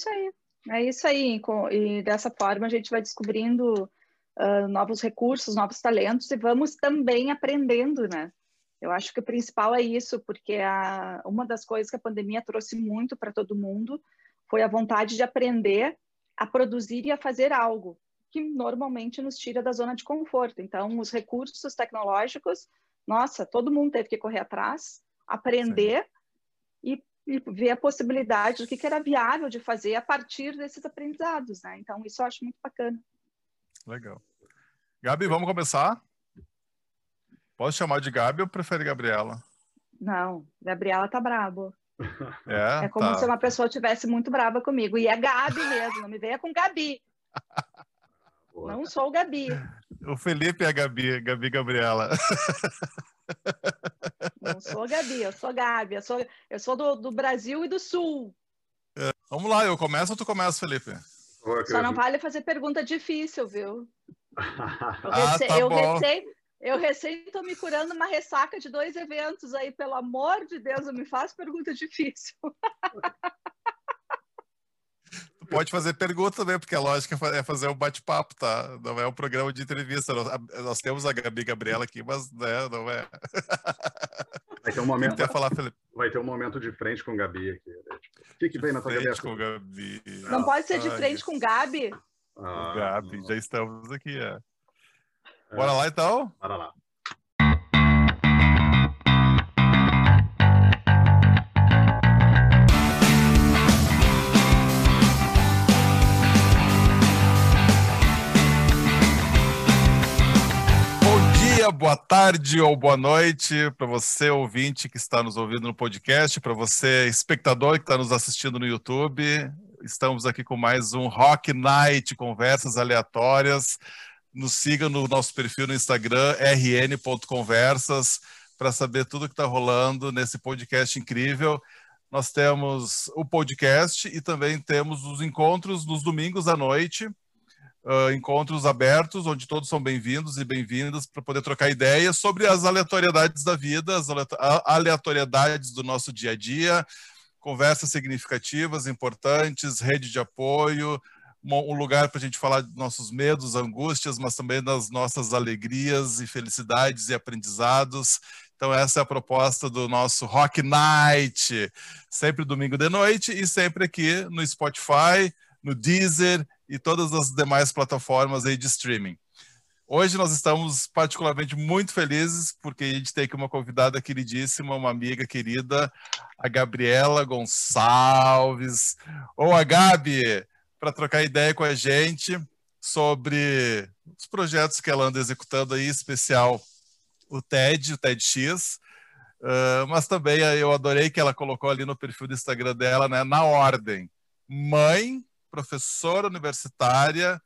isso aí. É isso aí. E dessa forma a gente vai descobrindo uh, novos recursos, novos talentos e vamos também aprendendo, né? Eu acho que o principal é isso, porque a, uma das coisas que a pandemia trouxe muito para todo mundo foi a vontade de aprender a produzir e a fazer algo que normalmente nos tira da zona de conforto. Então, os recursos tecnológicos, nossa, todo mundo teve que correr atrás, aprender e, e, ver a possibilidade do que, que era viável de fazer a partir desses aprendizados, né? Então, isso eu acho muito bacana. Legal. Gabi, vamos começar? Posso chamar de Gabi ou prefere Gabriela? Não, Gabriela tá brabo. É, é como tá. se uma pessoa tivesse muito brava comigo. E é Gabi mesmo, não me venha com Gabi. Não sou o Gabi. O Felipe é a Gabi, Gabi Gabriela. Não sou Gabi, eu sou Gabi. Eu sou, eu sou do, do Brasil e do Sul. É, vamos lá, eu começo ou tu começa, Felipe? Só não vale fazer pergunta difícil, viu? Eu, rece... ah, tá eu, recém... eu recém estou me curando uma ressaca de dois eventos aí, pelo amor de Deus, não me faz pergunta difícil. pode fazer pergunta também, porque a lógica é fazer um bate-papo, tá? Não é um programa de entrevista. Nós temos a Gabi Gabriela aqui, mas né, não é. Vai ter um momento. Quer falar, Felipe? Vai ter um momento de frente com Gabi aqui. Né? Tipo, o que, que vem na tua cabeça? com Gabi. Não pode ser de frente com Gabi? Ah, Gabi, já estamos aqui, é. Bora lá então? Bora lá. Boa tarde ou boa noite para você, ouvinte que está nos ouvindo no podcast, para você, espectador que está nos assistindo no YouTube. Estamos aqui com mais um Rock Night, conversas aleatórias. Nos siga no nosso perfil no Instagram, rn.conversas, para saber tudo que está rolando nesse podcast incrível. Nós temos o podcast e também temos os encontros nos domingos à noite uh, encontros abertos, onde todos são bem-vindos e bem-vindas para poder trocar ideias sobre as aleatoriedades da vida, as aleatoriedades do nosso dia a dia, conversas significativas, importantes, rede de apoio, um lugar para a gente falar dos nossos medos, angústias, mas também das nossas alegrias e felicidades e aprendizados. Então, essa é a proposta do nosso Rock Night, sempre domingo de noite e sempre aqui no Spotify, no Deezer e todas as demais plataformas aí de streaming. Hoje nós estamos particularmente muito felizes porque a gente tem aqui uma convidada queridíssima, uma amiga querida, a Gabriela Gonçalves, ou a Gabi, para trocar ideia com a gente sobre os projetos que ela anda executando aí, em especial o TED, o TEDx, uh, mas também eu adorei que ela colocou ali no perfil do Instagram dela, né, na ordem, mãe, professora universitária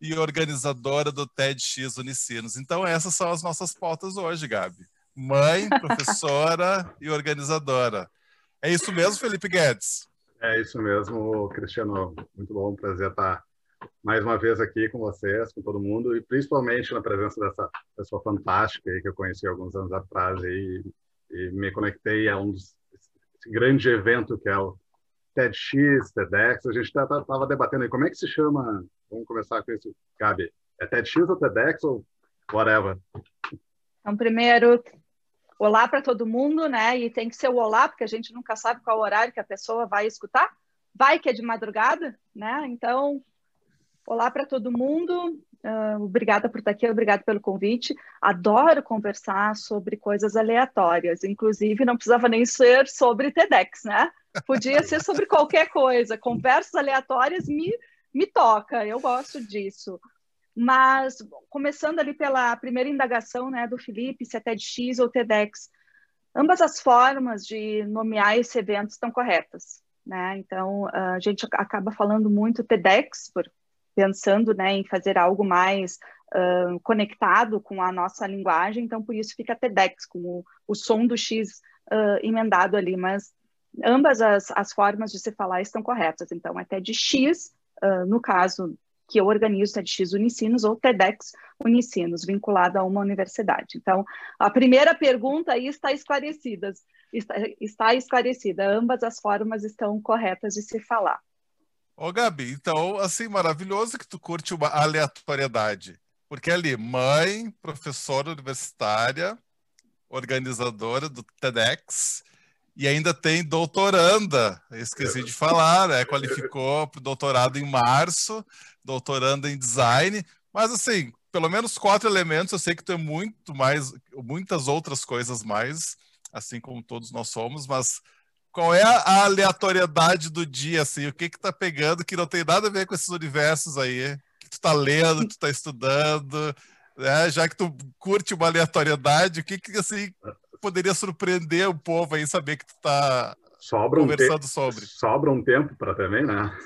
e organizadora do TEDx Unicinos. Então, essas são as nossas pautas hoje, Gabi. Mãe, professora e organizadora. É isso mesmo, Felipe Guedes? É isso mesmo, Cristiano. Muito bom, prazer estar mais uma vez aqui com vocês, com todo mundo, e principalmente na presença dessa pessoa fantástica aí que eu conheci alguns anos atrás e, e me conectei a um grande evento que é o TEDx, TEDx, a gente estava tá, debatendo aí como é que se chama. Vamos começar com isso, Gabi. É TEDx ou TEDx ou whatever? Então, primeiro, olá para todo mundo, né? E tem que ser o olá, porque a gente nunca sabe qual horário que a pessoa vai escutar. Vai que é de madrugada, né? Então, olá para todo mundo. Uh, obrigada por estar aqui, obrigada pelo convite. Adoro conversar sobre coisas aleatórias, inclusive não precisava nem ser sobre TEDx, né? Podia ser sobre qualquer coisa. Conversas aleatórias me, me toca, eu gosto disso. Mas, começando ali pela primeira indagação né, do Felipe, se é TEDx ou TEDx, ambas as formas de nomear esse evento estão corretas. Né? Então, a gente acaba falando muito TEDx, por, pensando né, em fazer algo mais uh, conectado com a nossa linguagem, então por isso fica TEDx, com o, o som do X uh, emendado ali, mas ambas as, as formas de se falar estão corretas. Então, é TEDx, uh, no caso que eu organizo TEDx Unicinos ou TEDx Unicinos, vinculado a uma universidade. Então, a primeira pergunta aí está esclarecida, está, está esclarecida, ambas as formas estão corretas de se falar. Ô, Gabi, então, assim, maravilhoso que tu curte uma aleatoriedade. Porque ali, mãe, professora universitária, organizadora do TEDx, e ainda tem doutoranda, esqueci de falar, né? Qualificou para doutorado em março, doutoranda em design, mas assim, pelo menos quatro elementos, eu sei que tu é muito mais, muitas outras coisas mais, assim como todos nós somos, mas qual é a aleatoriedade do dia, assim, o que que tá pegando que não tem nada a ver com esses universos aí, que tu tá lendo, que tu tá estudando, né? Já que tu curte uma aleatoriedade, o que que, assim, poderia surpreender o povo aí, saber que tu tá sobra conversando um sobre? Sobra um tempo para também, né?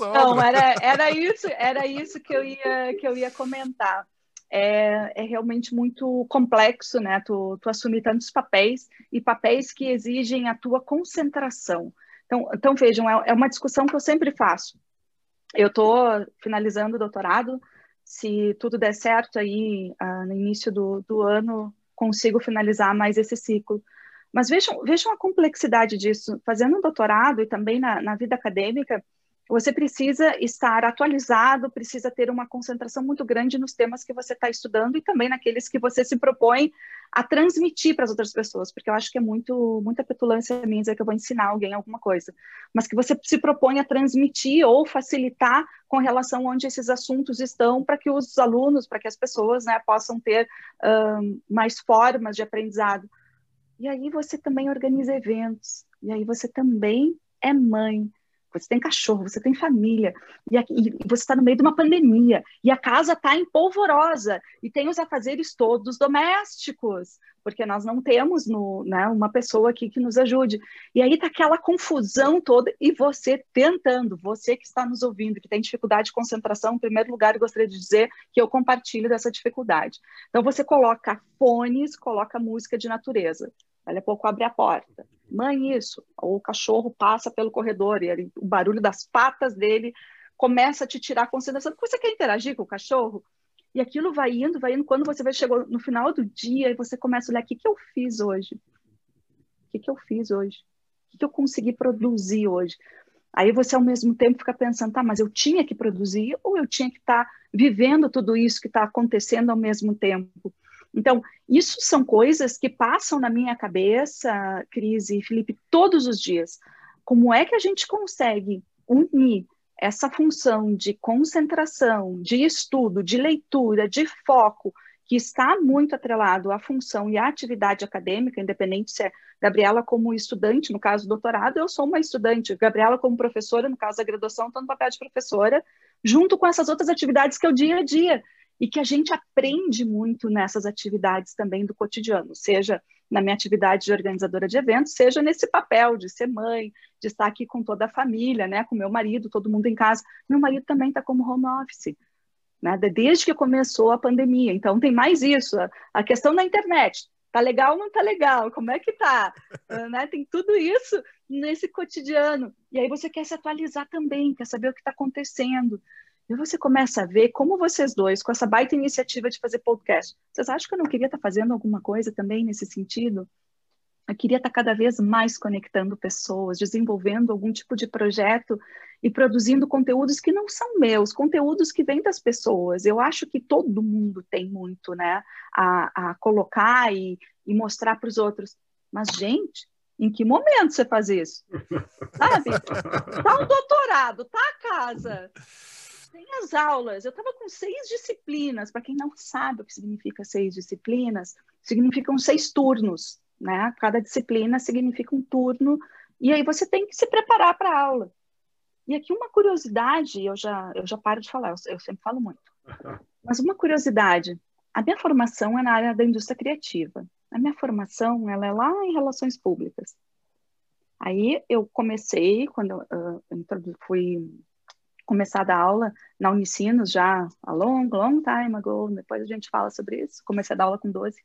Não, era, era isso, era isso que eu ia, que eu ia comentar é, é realmente muito complexo, né? Tu, tu assumir tantos papéis e papéis que exigem a tua concentração. Então, então vejam, é, é uma discussão que eu sempre faço. Eu estou finalizando o doutorado, se tudo der certo aí ah, no início do, do ano, consigo finalizar mais esse ciclo. Mas vejam, vejam a complexidade disso. Fazendo um doutorado e também na, na vida acadêmica, você precisa estar atualizado, precisa ter uma concentração muito grande nos temas que você está estudando e também naqueles que você se propõe a transmitir para as outras pessoas, porque eu acho que é muito muita petulância minha dizer que eu vou ensinar alguém alguma coisa, mas que você se propõe a transmitir ou facilitar com relação onde esses assuntos estão, para que os alunos, para que as pessoas né, possam ter um, mais formas de aprendizado. E aí você também organiza eventos, e aí você também é mãe, você tem cachorro, você tem família, e, e você está no meio de uma pandemia, e a casa está empolvorosa, e tem os afazeres todos domésticos, porque nós não temos no, né, uma pessoa aqui que nos ajude. E aí está aquela confusão toda, e você tentando, você que está nos ouvindo, que tem dificuldade de concentração, em primeiro lugar, eu gostaria de dizer que eu compartilho dessa dificuldade. Então, você coloca fones, coloca música de natureza. Daqui a pouco abre a porta mãe, isso. Ou o cachorro passa pelo corredor e ele, o barulho das patas dele começa a te tirar a concentração, porque você quer interagir com o cachorro. E aquilo vai indo, vai indo. Quando você vai chegar no final do dia e você começa a olhar: o que, que eu fiz hoje? O que, que eu fiz hoje? O que, que eu consegui produzir hoje? Aí você, ao mesmo tempo, fica pensando: tá, mas eu tinha que produzir ou eu tinha que estar tá vivendo tudo isso que está acontecendo ao mesmo tempo? Então, isso são coisas que passam na minha cabeça, Cris e Felipe, todos os dias. Como é que a gente consegue unir essa função de concentração, de estudo, de leitura, de foco, que está muito atrelado à função e à atividade acadêmica, independente se é Gabriela como estudante, no caso do doutorado, eu sou uma estudante, Gabriela como professora, no caso da graduação, estou no papel de professora, junto com essas outras atividades que é o dia a dia e que a gente aprende muito nessas atividades também do cotidiano, seja na minha atividade de organizadora de eventos, seja nesse papel de ser mãe, de estar aqui com toda a família, né, com meu marido, todo mundo em casa. Meu marido também está como home office, né, desde que começou a pandemia. Então tem mais isso, a questão da internet. Tá legal ou não tá legal? Como é que tá? Uh, né? Tem tudo isso nesse cotidiano. E aí você quer se atualizar também, quer saber o que está acontecendo. E você começa a ver como vocês dois, com essa baita iniciativa de fazer podcast, vocês acham que eu não queria estar fazendo alguma coisa também nesse sentido? Eu queria estar cada vez mais conectando pessoas, desenvolvendo algum tipo de projeto e produzindo conteúdos que não são meus, conteúdos que vêm das pessoas. Eu acho que todo mundo tem muito, né, a, a colocar e, e mostrar para os outros. Mas, gente, em que momento você faz isso? Sabe? Tá um doutorado, tá a casa tem as aulas. Eu estava com seis disciplinas. Para quem não sabe o que significa seis disciplinas, significam seis turnos. Né? Cada disciplina significa um turno. E aí você tem que se preparar para a aula. E aqui uma curiosidade, eu já, eu já paro de falar, eu, eu sempre falo muito. Mas uma curiosidade, a minha formação é na área da indústria criativa. A minha formação ela é lá em relações públicas. Aí eu comecei, quando eu, uh, fui começar a aula na Unicinos já há long, long time ago, depois a gente fala sobre isso, comecei a dar aula com 12.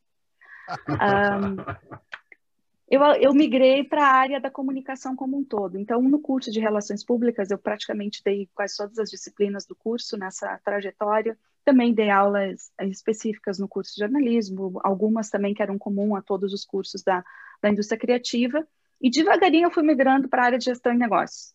Um, eu, eu migrei para a área da comunicação como um todo, então no curso de Relações Públicas eu praticamente dei quase todas as disciplinas do curso nessa trajetória, também dei aulas específicas no curso de jornalismo, algumas também que eram comum a todos os cursos da, da indústria criativa, e devagarinho eu fui migrando para a área de gestão e negócios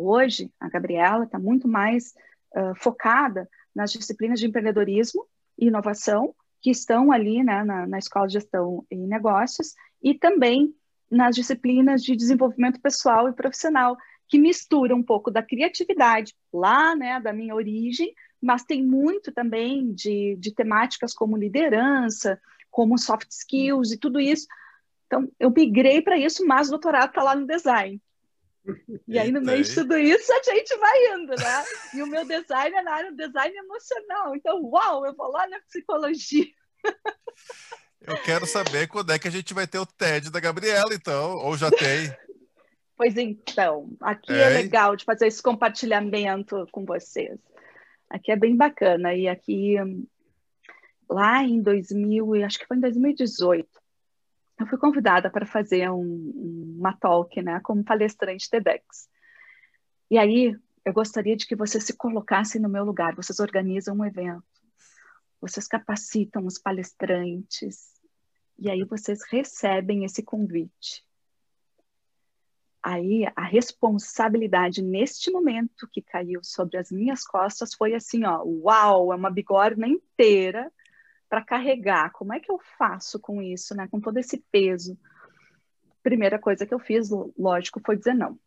Hoje, a Gabriela está muito mais uh, focada nas disciplinas de empreendedorismo e inovação, que estão ali né, na, na Escola de Gestão e Negócios, e também nas disciplinas de desenvolvimento pessoal e profissional, que mistura um pouco da criatividade lá, né, da minha origem, mas tem muito também de, de temáticas como liderança, como soft skills e tudo isso. Então, eu migrei para isso, mas o doutorado está lá no design. E aí, no meio de tudo isso, a gente vai indo, né? E o meu design é na área do design emocional. Então, uau, eu vou lá na psicologia. Eu quero saber quando é que a gente vai ter o TED da Gabriela, então, ou já tem. Pois então, aqui é, é legal de fazer esse compartilhamento com vocês. Aqui é bem bacana. E aqui, lá em 2000, acho que foi em 2018, eu fui convidada para fazer um, uma talk, né, como palestrante TEDx. E aí, eu gostaria de que vocês se colocassem no meu lugar. Vocês organizam um evento, vocês capacitam os palestrantes, e aí vocês recebem esse convite. Aí a responsabilidade neste momento que caiu sobre as minhas costas foi assim, ó, uau, é uma bigorna inteira para carregar. Como é que eu faço com isso, né? Com todo esse peso. Primeira coisa que eu fiz, lógico, foi dizer não.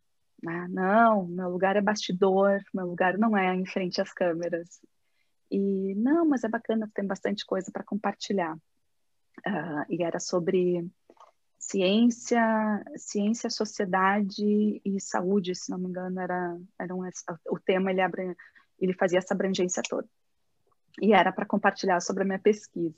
Né? Não, meu lugar é bastidor, meu lugar não é em frente às câmeras. E não, mas é bacana, tem bastante coisa para compartilhar. Uh, e era sobre ciência, ciência, sociedade e saúde, se não me engano, era, era um, o tema ele, ele fazia essa abrangência toda e era para compartilhar sobre a minha pesquisa.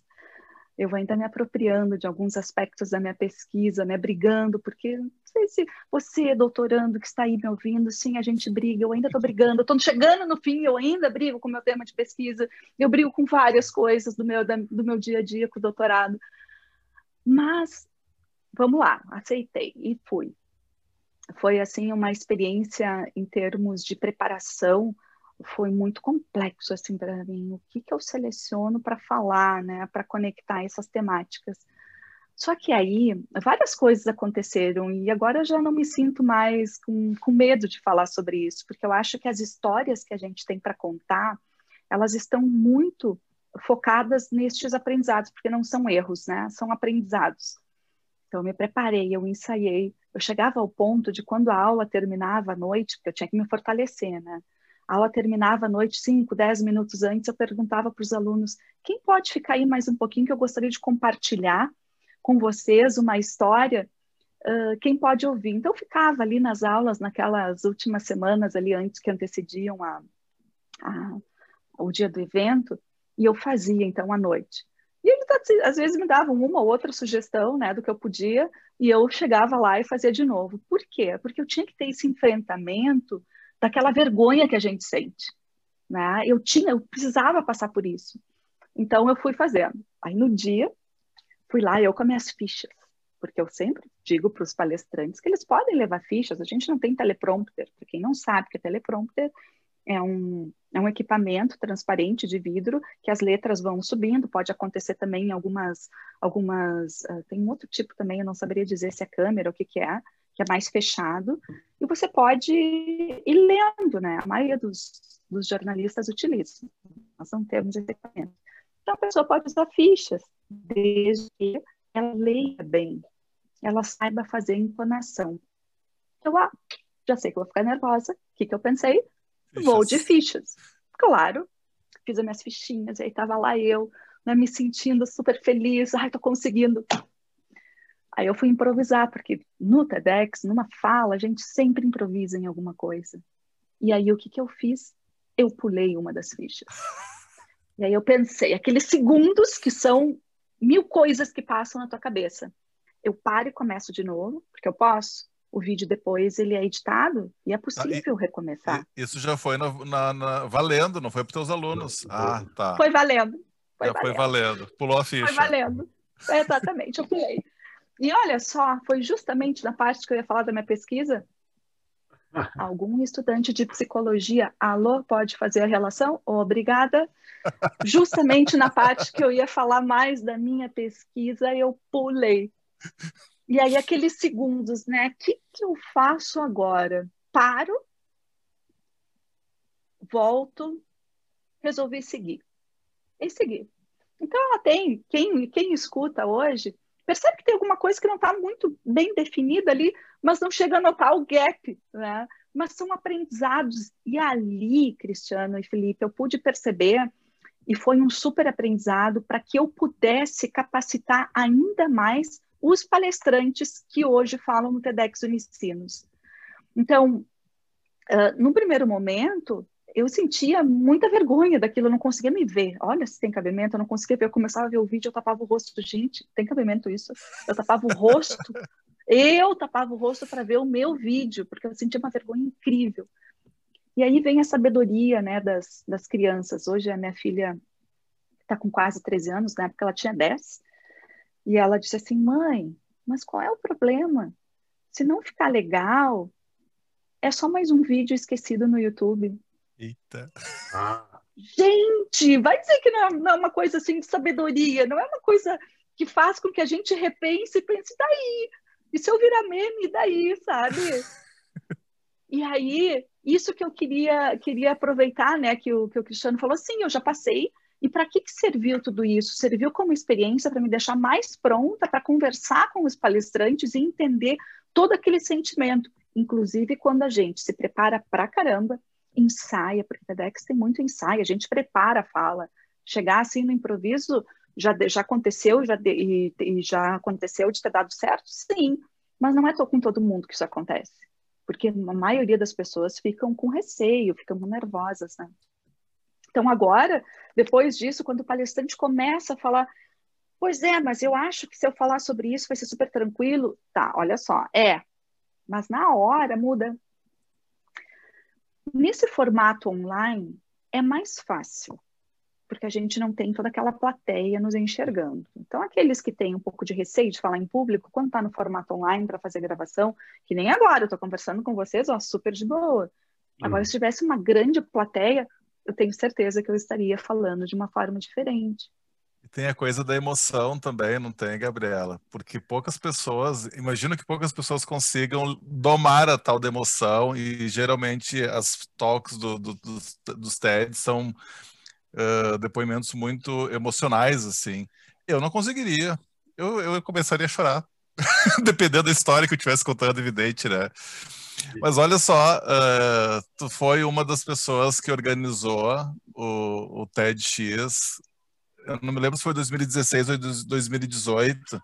Eu vou ainda me apropriando de alguns aspectos da minha pesquisa, né, brigando, porque não sei se você, doutorando, que está aí me ouvindo, sim, a gente briga, eu ainda estou brigando, estou chegando no fim, eu ainda brigo com o meu tema de pesquisa, eu brigo com várias coisas do meu, do meu dia a dia com o doutorado. Mas, vamos lá, aceitei e fui. Foi, assim, uma experiência em termos de preparação, foi muito complexo assim para mim. O que, que eu seleciono para falar, né, para conectar essas temáticas? Só que aí várias coisas aconteceram e agora eu já não me sinto mais com, com medo de falar sobre isso, porque eu acho que as histórias que a gente tem para contar, elas estão muito focadas nestes aprendizados, porque não são erros, né? São aprendizados. Então eu me preparei, eu ensaiei, eu chegava ao ponto de quando a aula terminava à noite, porque eu tinha que me fortalecer, né? A aula terminava à noite, 5, 10 minutos antes, eu perguntava para os alunos: quem pode ficar aí mais um pouquinho que eu gostaria de compartilhar com vocês uma história? Uh, quem pode ouvir? Então, eu ficava ali nas aulas, naquelas últimas semanas ali antes que antecediam a, a, o dia do evento, e eu fazia então à noite. E eles às vezes me davam uma ou outra sugestão né, do que eu podia, e eu chegava lá e fazia de novo. Por quê? Porque eu tinha que ter esse enfrentamento daquela vergonha que a gente sente. Né? Eu tinha, eu precisava passar por isso. Então eu fui fazendo. Aí no dia, fui lá eu com minhas fichas, porque eu sempre digo para os palestrantes que eles podem levar fichas. A gente não tem teleprompter. Para quem não sabe que é teleprompter é um, é um equipamento transparente de vidro que as letras vão subindo. Pode acontecer também em algumas, algumas uh, tem um outro tipo também. Eu não saberia dizer se é câmera ou o que que é que é mais fechado, e você pode ir lendo, né? A maioria dos, dos jornalistas utiliza. Nós não temos esse equipamento. Então, a pessoa pode usar fichas, desde que ela leia bem, ela saiba fazer entonação. Eu, ah, já sei que eu vou ficar nervosa. O que, que eu pensei? Fichas. Vou de fichas. Claro, fiz as minhas fichinhas, e aí estava lá eu, né, me sentindo super feliz. Ai, tô conseguindo. Aí eu fui improvisar, porque no TEDx, numa fala, a gente sempre improvisa em alguma coisa. E aí o que, que eu fiz? Eu pulei uma das fichas. E aí eu pensei, aqueles segundos que são mil coisas que passam na tua cabeça. Eu paro e começo de novo, porque eu posso. O vídeo depois ele é editado e é possível ah, e, recomeçar. Isso já foi na, na, na, valendo, não foi para os teus alunos. Ah, tá. Foi valendo. Foi já valendo. foi valendo. Pulou a ficha. Foi valendo. Exatamente, eu pulei. E olha só, foi justamente na parte que eu ia falar da minha pesquisa. Algum estudante de psicologia, alô, pode fazer a relação? Obrigada. Justamente na parte que eu ia falar mais da minha pesquisa, eu pulei. E aí, aqueles segundos, né? O que, que eu faço agora? Paro, volto, resolvi seguir. E seguir. Então, ela tem, quem, quem escuta hoje, percebe que tem alguma coisa que não está muito bem definida ali, mas não chega a notar o gap, né? Mas são aprendizados. E ali, Cristiano e Felipe, eu pude perceber, e foi um super aprendizado para que eu pudesse capacitar ainda mais os palestrantes que hoje falam no TEDx Unicinos. Então, uh, no primeiro momento, eu sentia muita vergonha daquilo, eu não conseguia me ver. Olha, se tem cabimento, eu não conseguia ver. Eu começava a ver o vídeo, eu tapava o rosto. Gente, tem cabimento isso? Eu tapava o rosto. Eu tapava o rosto para ver o meu vídeo, porque eu sentia uma vergonha incrível. E aí vem a sabedoria né, das, das crianças. Hoje a minha filha está com quase 13 anos, na época ela tinha 10. E ela disse assim: mãe, mas qual é o problema? Se não ficar legal, é só mais um vídeo esquecido no YouTube. Eita. Ah. Gente, vai dizer que não é, não é, uma coisa assim de sabedoria, não é uma coisa que faz com que a gente repense e pense, daí? E se eu virar meme, daí, sabe? e aí, isso que eu queria, queria aproveitar, né, que o, que o Cristiano falou, sim, eu já passei, e para que, que serviu tudo isso? Serviu como experiência para me deixar mais pronta para conversar com os palestrantes e entender todo aquele sentimento, inclusive quando a gente se prepara para caramba, ensaia, porque TEDx tem muito ensaio, a gente prepara a fala. Chegar assim no improviso já, já aconteceu já de, e, já aconteceu de ter dado certo? Sim, mas não é com todo mundo que isso acontece, porque a maioria das pessoas ficam com receio, ficam nervosas, né? Então agora, depois disso, quando o palestrante começa a falar, pois é, mas eu acho que se eu falar sobre isso vai ser super tranquilo, tá? Olha só, é, mas na hora muda, Nesse formato online é mais fácil, porque a gente não tem toda aquela plateia nos enxergando. Então, aqueles que têm um pouco de receio de falar em público, quando está no formato online para fazer gravação, que nem agora, eu estou conversando com vocês, ó, super de boa. Agora, uhum. se tivesse uma grande plateia, eu tenho certeza que eu estaria falando de uma forma diferente. Tem a coisa da emoção também, não tem, Gabriela? Porque poucas pessoas, imagino que poucas pessoas consigam domar a tal da emoção, e geralmente as talks do, do, dos, dos TED são uh, depoimentos muito emocionais, assim. Eu não conseguiria. Eu, eu começaria a chorar. Dependendo da história que eu estivesse contando, evidente, né? Mas olha só, uh, tu foi uma das pessoas que organizou o, o TEDx eu não me lembro se foi 2016 ou 2018,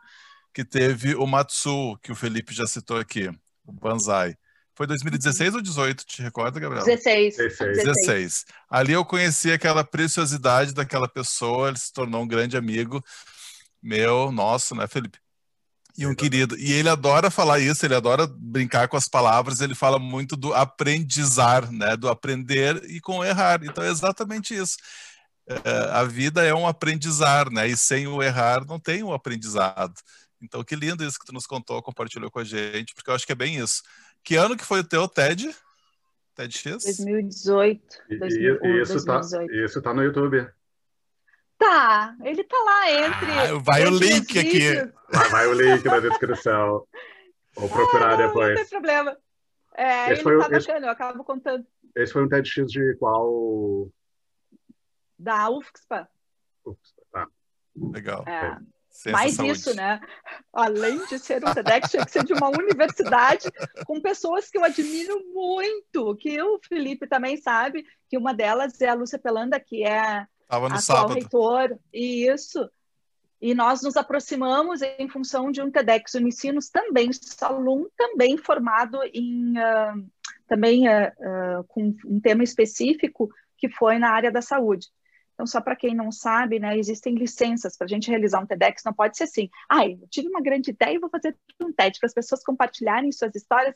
que teve o Matsu, que o Felipe já citou aqui, o Banzai. Foi 2016 ou 18, te recorda, Gabriel? 16. 16. 16. Ali eu conheci aquela preciosidade daquela pessoa, ele se tornou um grande amigo meu, nosso, né, Felipe? E um querido. E ele adora falar isso, ele adora brincar com as palavras, ele fala muito do aprendizar, né? Do aprender e com errar. Então é exatamente isso. É, a vida é um aprendizar, né? E sem o errar não tem o um aprendizado. Então, que lindo isso que tu nos contou, compartilhou com a gente, porque eu acho que é bem isso. Que ano que foi o teu TED? TEDx? 2018. E, 2000, e, isso, 2018. Tá, isso tá no YouTube. Tá, ele tá lá entre. Ah, vai entre o link aqui. Vai, vai, o link na descrição. Vou procurar ah, não, depois. Não tem problema. É, esse ele foi, tá esse, bacana, eu acabo contando. Esse foi um TEDx de qual da UFSPA. UFSPA, tá. Legal. É. Mais saúde. isso, né? Além de ser um TEDx, tinha que ser de uma universidade com pessoas que eu admiro muito, que o Felipe também sabe, que uma delas é a Lúcia Pelanda, que é Tava no atual sábado. reitor. Isso. E nós nos aproximamos em função de um TEDx Unicinos também, Salum, também formado em... Uh, também uh, uh, com um tema específico que foi na área da saúde. Então, só para quem não sabe, né, existem licenças para a gente realizar um TEDx. Não pode ser assim, ah, eu tive uma grande ideia e vou fazer um TED para as pessoas compartilharem suas histórias.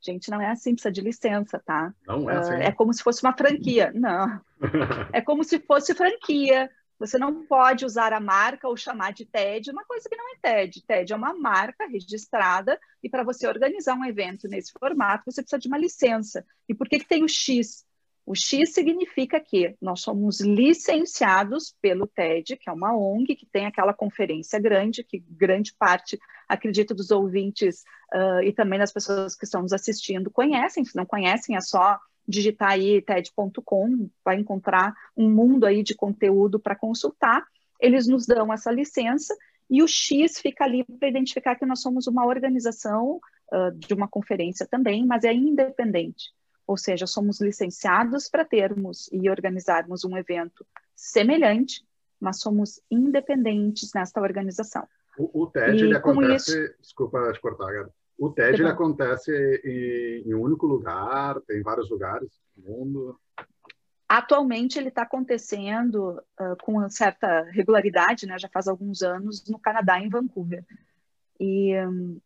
Gente, não é assim, precisa de licença, tá? Não é assim. Uh, é como se fosse uma franquia. Não. é como se fosse franquia. Você não pode usar a marca ou chamar de TED uma coisa que não é TED. TED é uma marca registrada e para você organizar um evento nesse formato, você precisa de uma licença. E por que, que tem o X? O X significa que nós somos licenciados pelo TED, que é uma ONG que tem aquela conferência grande, que grande parte, acredito, dos ouvintes uh, e também das pessoas que estão nos assistindo conhecem. Se não conhecem, é só digitar aí TED.com, vai encontrar um mundo aí de conteúdo para consultar. Eles nos dão essa licença e o X fica ali para identificar que nós somos uma organização uh, de uma conferência também, mas é independente. Ou seja, somos licenciados para termos e organizarmos um evento semelhante, mas somos independentes nesta organização. O, o TED e, ele acontece. Isso... Desculpa te cortar, Gabi. O TED ele acontece em, em, um único lugar, tem vários lugares no mundo. Atualmente ele está acontecendo uh, com certa regularidade, né? Já faz alguns anos no Canadá, em Vancouver. E um,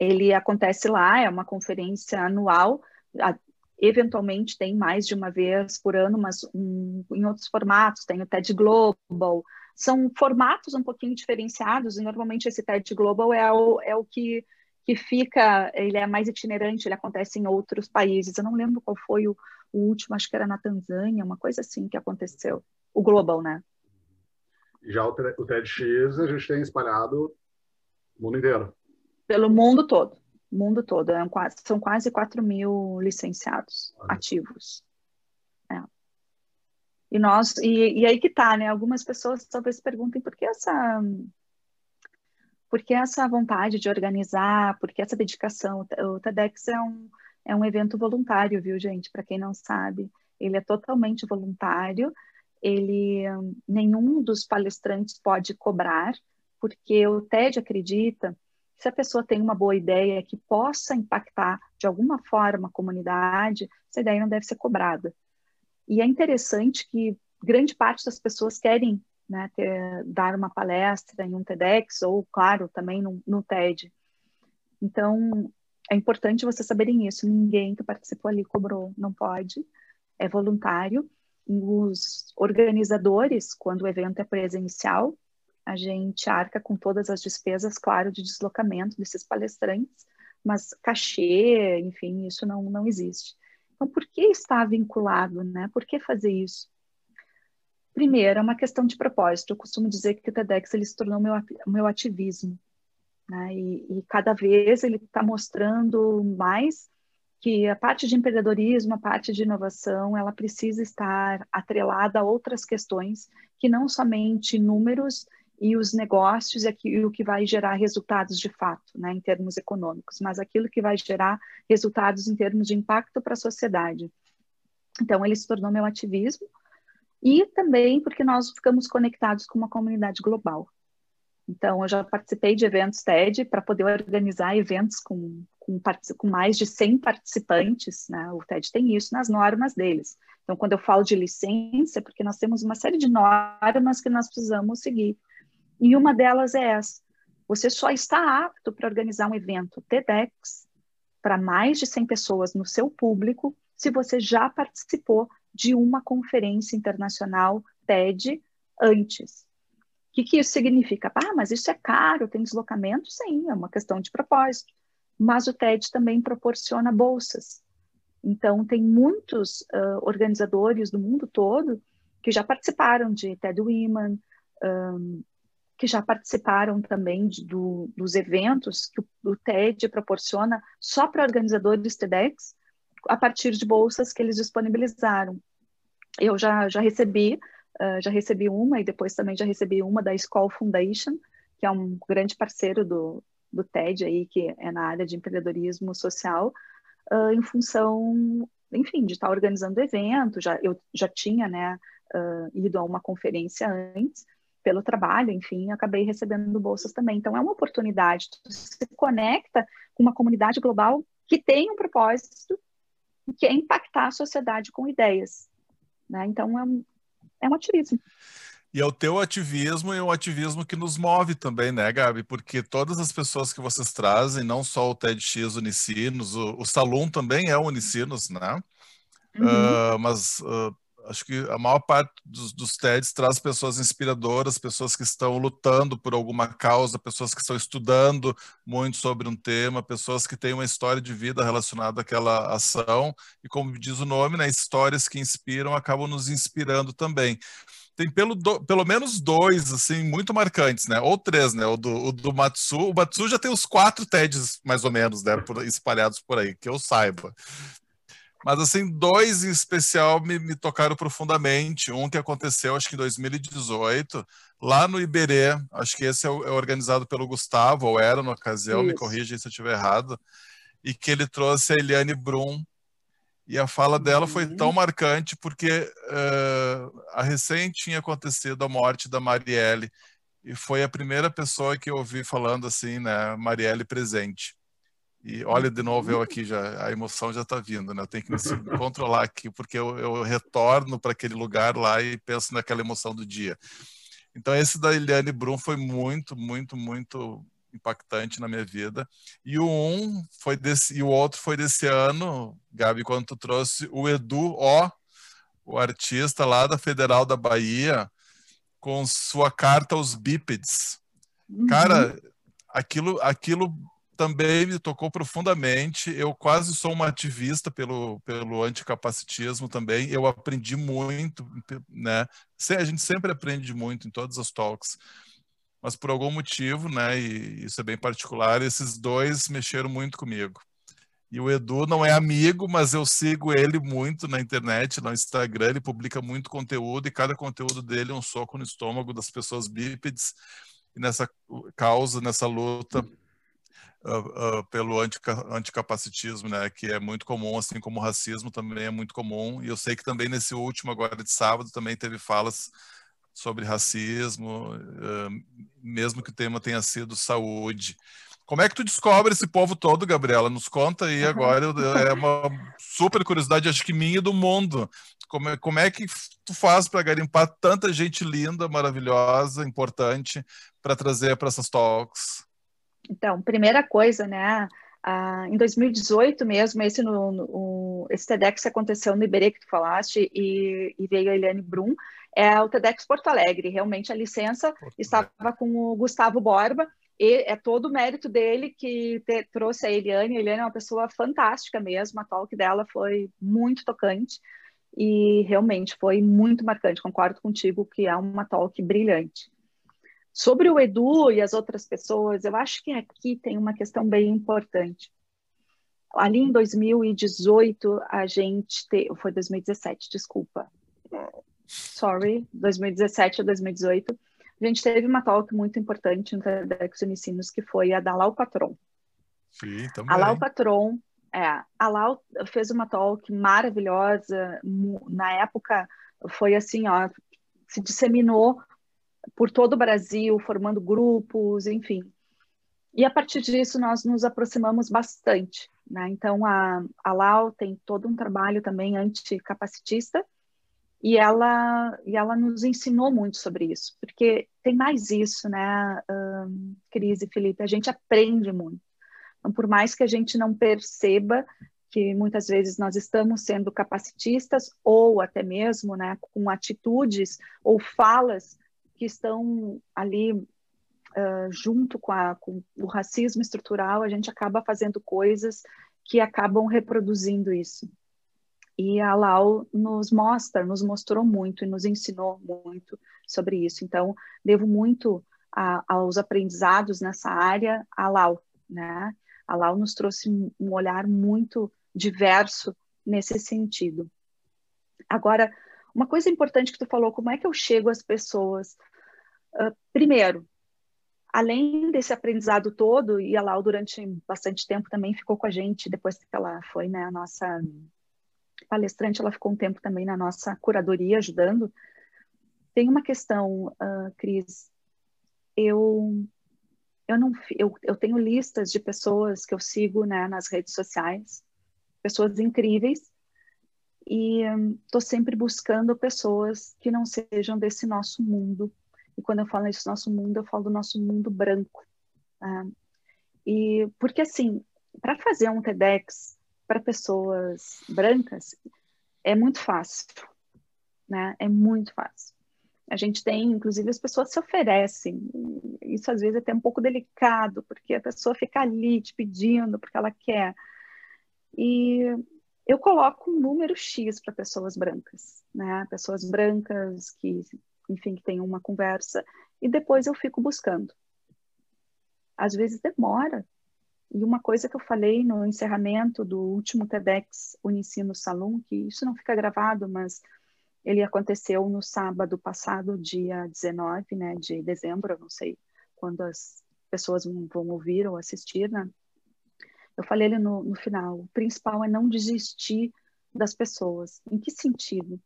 ele acontece lá, é uma conferência anual. A, eventualmente tem mais de uma vez por ano, mas um, em outros formatos. Tem o TED Global. São formatos um pouquinho diferenciados. E normalmente esse TED Global é o, é o que que fica, ele é mais itinerante, ele acontece em outros países. Eu não lembro qual foi o, o último, acho que era na Tanzânia, uma coisa assim que aconteceu. O Global, né? Já o, o TEDx a gente tem espalhado o mundo inteiro. Pelo mundo todo. Mundo todo. É são quase 4 mil licenciados ativos. É. E nós, e, e aí que tá, né? Algumas pessoas talvez perguntem por que essa porque essa vontade de organizar, porque essa dedicação. O TEDx é um, é um evento voluntário, viu, gente? Para quem não sabe, ele é totalmente voluntário. Ele nenhum dos palestrantes pode cobrar, porque o TED acredita que se a pessoa tem uma boa ideia que possa impactar de alguma forma a comunidade, essa ideia não deve ser cobrada. E é interessante que grande parte das pessoas querem né, ter, dar uma palestra em um TEDx ou, claro, também no, no TED. Então, é importante vocês saberem isso. Ninguém que participou ali cobrou, não pode, é voluntário. Os organizadores, quando o evento é presencial, a gente arca com todas as despesas, claro, de deslocamento desses palestrantes, mas cachê, enfim, isso não, não existe. Então, por que está vinculado, né? Por que fazer isso? Primeiro, é uma questão de propósito. Eu costumo dizer que o TEDx ele se tornou meu, meu ativismo. Né? E, e cada vez ele está mostrando mais que a parte de empreendedorismo, a parte de inovação, ela precisa estar atrelada a outras questões que não somente números e os negócios e, aqui, e o que vai gerar resultados de fato, né, em termos econômicos, mas aquilo que vai gerar resultados em termos de impacto para a sociedade. Então, ele se tornou meu ativismo, e também porque nós ficamos conectados com uma comunidade global. Então, eu já participei de eventos TED para poder organizar eventos com, com, com, mais de 100 participantes, né? O TED tem isso nas normas deles. Então, quando eu falo de licença, é porque nós temos uma série de normas que nós precisamos seguir. E uma delas é essa. Você só está apto para organizar um evento TEDx para mais de 100 pessoas no seu público se você já participou de uma conferência internacional TED antes. O que, que isso significa? Ah, mas isso é caro, tem deslocamento? Sim, é uma questão de propósito. Mas o TED também proporciona bolsas. Então, tem muitos uh, organizadores do mundo todo que já participaram de TED Women, um, que já participaram também de, do, dos eventos que o, o TED proporciona só para organizadores TEDx, a partir de bolsas que eles disponibilizaram. Eu já, já recebi, uh, já recebi uma e depois também já recebi uma da School Foundation, que é um grande parceiro do, do TED aí, que é na área de empreendedorismo social, uh, em função, enfim, de estar organizando evento, já, eu já tinha, né, uh, ido a uma conferência antes, pelo trabalho, enfim, acabei recebendo bolsas também. Então, é uma oportunidade, tu se conecta com uma comunidade global que tem um propósito que é impactar a sociedade com ideias. Né? Então, é um, é um ativismo. E é o teu ativismo e o ativismo que nos move também, né, Gabi? Porque todas as pessoas que vocês trazem, não só o TEDx Unicinos, o, o também é o Unicinos, né? Uhum. Uh, mas uh, acho que a maior parte dos, dos TEDs traz pessoas inspiradoras, pessoas que estão lutando por alguma causa, pessoas que estão estudando muito sobre um tema, pessoas que têm uma história de vida relacionada àquela ação, e como diz o nome, né, histórias que inspiram acabam nos inspirando também tem pelo, do, pelo menos dois, assim, muito marcantes, né? Ou três, né? O do, o do Matsu. O Matsu já tem os quatro TEDs, mais ou menos, né? Por, espalhados por aí, que eu saiba. Mas, assim, dois em especial me, me tocaram profundamente. Um que aconteceu, acho que em 2018, lá no Iberê. Acho que esse é, é organizado pelo Gustavo, ou era na ocasião, Isso. me corrija se eu estiver errado. E que ele trouxe a Eliane Brum. E a fala dela foi tão uhum. marcante porque uh, a recém tinha acontecido a morte da Marielle. E foi a primeira pessoa que eu ouvi falando assim, né? Marielle presente. E olha de novo eu aqui já, a emoção já está vindo, né? Eu tenho que me controlar aqui, porque eu, eu retorno para aquele lugar lá e penso naquela emoção do dia. Então esse da Eliane Brum foi muito, muito, muito impactante na minha vida. E o um foi desse, e o outro foi desse ano, Gabi, quando tu trouxe o Edu O, o artista lá da Federal da Bahia, com sua carta aos bípedes. Uhum. Cara, aquilo, aquilo também me tocou profundamente. Eu quase sou uma ativista pelo, pelo anticapacitismo também. Eu aprendi muito, né? A gente sempre aprende muito em todas as talks. Mas por algum motivo, né, e isso é bem particular, esses dois mexeram muito comigo. E o Edu não é amigo, mas eu sigo ele muito na internet, no Instagram, ele publica muito conteúdo e cada conteúdo dele é um soco no estômago das pessoas bípedes. E nessa causa, nessa luta uh, uh, pelo anticapacitismo, né, que é muito comum, assim como o racismo também é muito comum. E eu sei que também nesse último, agora de sábado, também teve falas sobre racismo, uh, mesmo que o tema tenha sido saúde. Como é que tu descobre esse povo todo, Gabriela? Nos conta aí agora. É uma super curiosidade, acho que minha e do mundo. Como é, como é que tu faz para garimpar tanta gente linda, maravilhosa, importante, para trazer para essas talks? Então, primeira coisa, né? Ah, em 2018 mesmo, esse, no, no, esse TEDx aconteceu no Iberê que tu falaste e, e, veio a Eliane Brum, é o TEDx Porto Alegre, realmente a licença estava com o Gustavo Borba, e é todo o mérito dele que te, trouxe a Eliane, a Eliane é uma pessoa fantástica mesmo, a talk dela foi muito tocante, e realmente foi muito marcante, concordo contigo que é uma talk brilhante. Sobre o Edu e as outras pessoas, eu acho que aqui tem uma questão bem importante. Ali em 2018, a gente te... foi 2017, desculpa. Sorry, 2017 ou 2018, a gente teve uma talk muito importante no TEDx Unicinos, que foi a da Lau Patron. Sim, também. A Lau Patron, é, a Lau fez uma talk maravilhosa, na época foi assim, ó, se disseminou por todo o Brasil, formando grupos, enfim. E a partir disso nós nos aproximamos bastante. Né? Então a, a Lau tem todo um trabalho também anticapacitista e ela e ela nos ensinou muito sobre isso, porque tem mais isso, né, um, Cris e Felipe, a gente aprende muito. Então, por mais que a gente não perceba que muitas vezes nós estamos sendo capacitistas ou até mesmo, né, com atitudes ou falas que estão ali uh, junto com, a, com o racismo estrutural, a gente acaba fazendo coisas que acabam reproduzindo isso. E a Lau nos mostra, nos mostrou muito e nos ensinou muito sobre isso. Então, devo muito a, aos aprendizados nessa área a Lau, né? A Lau nos trouxe um olhar muito diverso nesse sentido. Agora, uma coisa importante que tu falou, como é que eu chego às pessoas? Uh, primeiro, além desse aprendizado todo, e a Lau durante bastante tempo também ficou com a gente, depois que ela foi né, a nossa palestrante, ela ficou um tempo também na nossa curadoria ajudando. Tem uma questão, uh, Cris, eu eu não eu, eu tenho listas de pessoas que eu sigo né, nas redes sociais, pessoas incríveis e estou um, sempre buscando pessoas que não sejam desse nosso mundo. E quando eu falo desse nosso mundo, eu falo do nosso mundo branco. Tá? E porque assim, para fazer um TEDx para pessoas brancas é muito fácil, né? É muito fácil. A gente tem, inclusive, as pessoas se oferecem. Isso às vezes é até um pouco delicado, porque a pessoa fica ali te pedindo porque ela quer. E eu coloco um número X para pessoas brancas, né? Pessoas brancas que, enfim, que tenham uma conversa e depois eu fico buscando. Às vezes demora, E uma coisa que eu falei no encerramento do último TEDx Unicino Salum, que isso não fica gravado, mas ele aconteceu no sábado passado, dia 19 né, de dezembro, eu não sei quando as pessoas vão ouvir ou assistir, né? Eu falei ele no, no final, o principal é não desistir das pessoas. Em que sentido?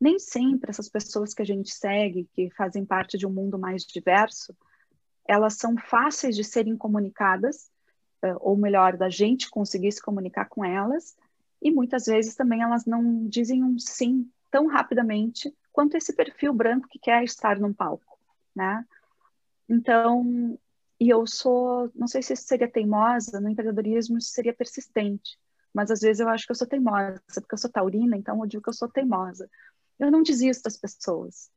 Nem sempre essas pessoas que a gente segue, que fazem parte de um mundo mais diverso, elas são fáceis de serem comunicadas, eh, ou melhor, da gente conseguir se comunicar com elas, e muitas vezes também elas não dizem um sim tão rapidamente quanto esse perfil branco que quer estar num palco, né? Então, e eu sou, não sei se isso seria teimosa, no empreendedorismo isso seria persistente, mas às vezes eu acho que eu sou teimosa, porque eu sou taurina, então eu digo que eu sou teimosa. Eu não desisto das pessoas.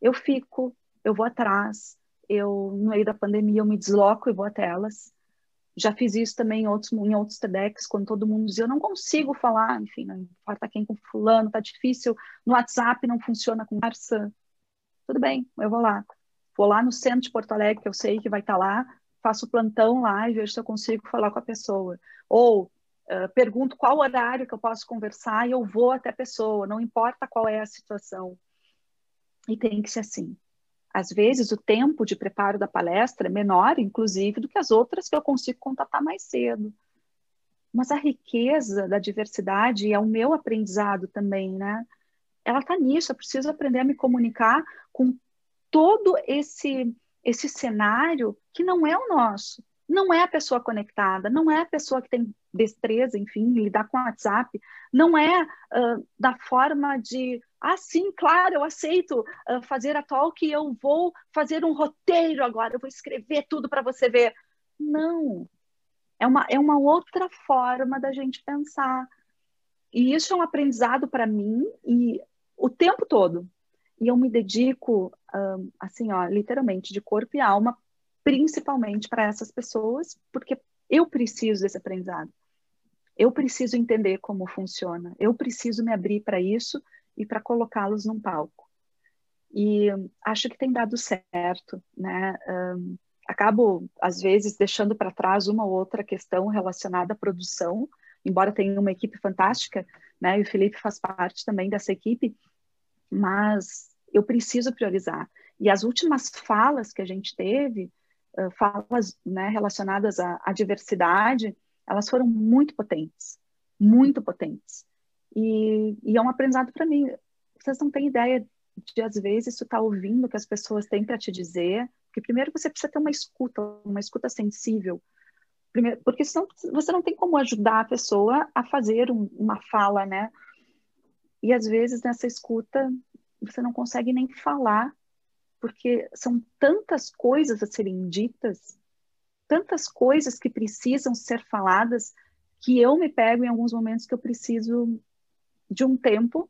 Eu fico, eu vou atrás, eu no meio da pandemia eu me desloco e vou até elas. Já fiz isso também em outros, em outros TEDx, quando todo mundo dizia, eu não consigo falar, enfim, não importa quem com fulano, tá difícil, no WhatsApp não funciona a conversa. Tudo bem, eu vou lá. Vou lá no centro de Porto Alegre, que eu sei que vai estar lá, faço plantão lá e vejo se eu consigo falar com a pessoa. Ou uh, pergunto qual horário que eu posso conversar e eu vou até a pessoa, não importa qual é a situação. E tem que ser assim. Às vezes, o tempo de preparo da palestra é menor, inclusive, do que as outras que eu consigo contatar mais cedo. Mas a riqueza da diversidade é o meu aprendizado também, né? Ela está nisso, eu preciso aprender a me comunicar com todo esse esse cenário que não é o nosso. Não é a pessoa conectada, não é a pessoa que tem destreza, enfim, lidar com o WhatsApp, não é uh, da forma de ah, sim, claro, eu aceito uh, fazer a talk e eu vou fazer um roteiro agora, eu vou escrever tudo para você ver. Não. É uma, é uma outra forma da gente pensar. E isso é um aprendizado para mim e o tempo todo. E eu me dedico, assim, ó, literalmente, de corpo e alma, principalmente para essas pessoas, porque eu preciso desse aprendizado. Eu preciso entender como funciona. Eu preciso me abrir para isso e para colocá-los num palco. E acho que tem dado certo, né? Um, acabo, às vezes, deixando para trás uma ou outra questão relacionada à produção, embora tenha uma equipe fantástica, né? E o Felipe faz parte também dessa equipe, mas eu preciso priorizar. E as últimas falas que a gente teve, uh, falas né, relacionadas à, à diversidade, elas foram muito potentes, muito potentes. E, e é um aprendizado para mim. Vocês não têm ideia de, às vezes, tu tá ouvindo o que as pessoas têm para te dizer, porque primeiro você precisa ter uma escuta, uma escuta sensível. Primeiro, porque senão você não tem como ajudar a pessoa a fazer um, uma fala, né? E às vezes nessa escuta você não consegue nem falar, porque são tantas coisas a serem ditas, tantas coisas que precisam ser faladas, que eu me pego em alguns momentos que eu preciso de um tempo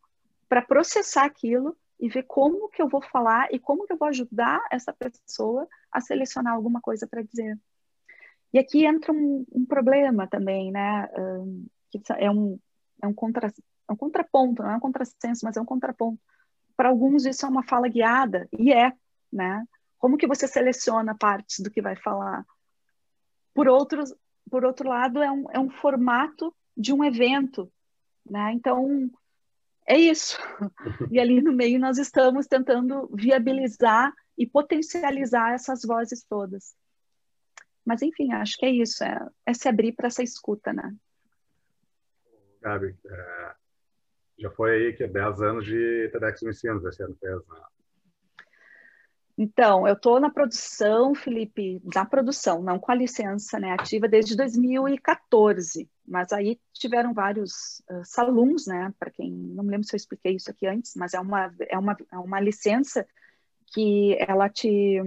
para processar aquilo e ver como que eu vou falar e como que eu vou ajudar essa pessoa a selecionar alguma coisa para dizer. E aqui entra um, um problema também, né? Um, que é um, é um, contra, é um contraponto, não é um contrassenso, mas é um contraponto. Para alguns isso é uma fala guiada, e é, né? Como que você seleciona partes do que vai falar? Por, outros, por outro lado, é um, é um formato de um evento, né? Então, é isso. E ali no meio nós estamos tentando viabilizar e potencializar essas vozes todas. Mas, enfim, acho que é isso, é, é se abrir para essa escuta, né? Gabi, é, já foi aí que 10 anos de TEDx Ensino, esse ano fez, né? Então, eu estou na produção, Felipe, da produção, não com a licença né, ativa desde 2014, mas aí tiveram vários uh, salões, né, para quem, não me lembro se eu expliquei isso aqui antes, mas é uma, é uma, é uma licença que ela te,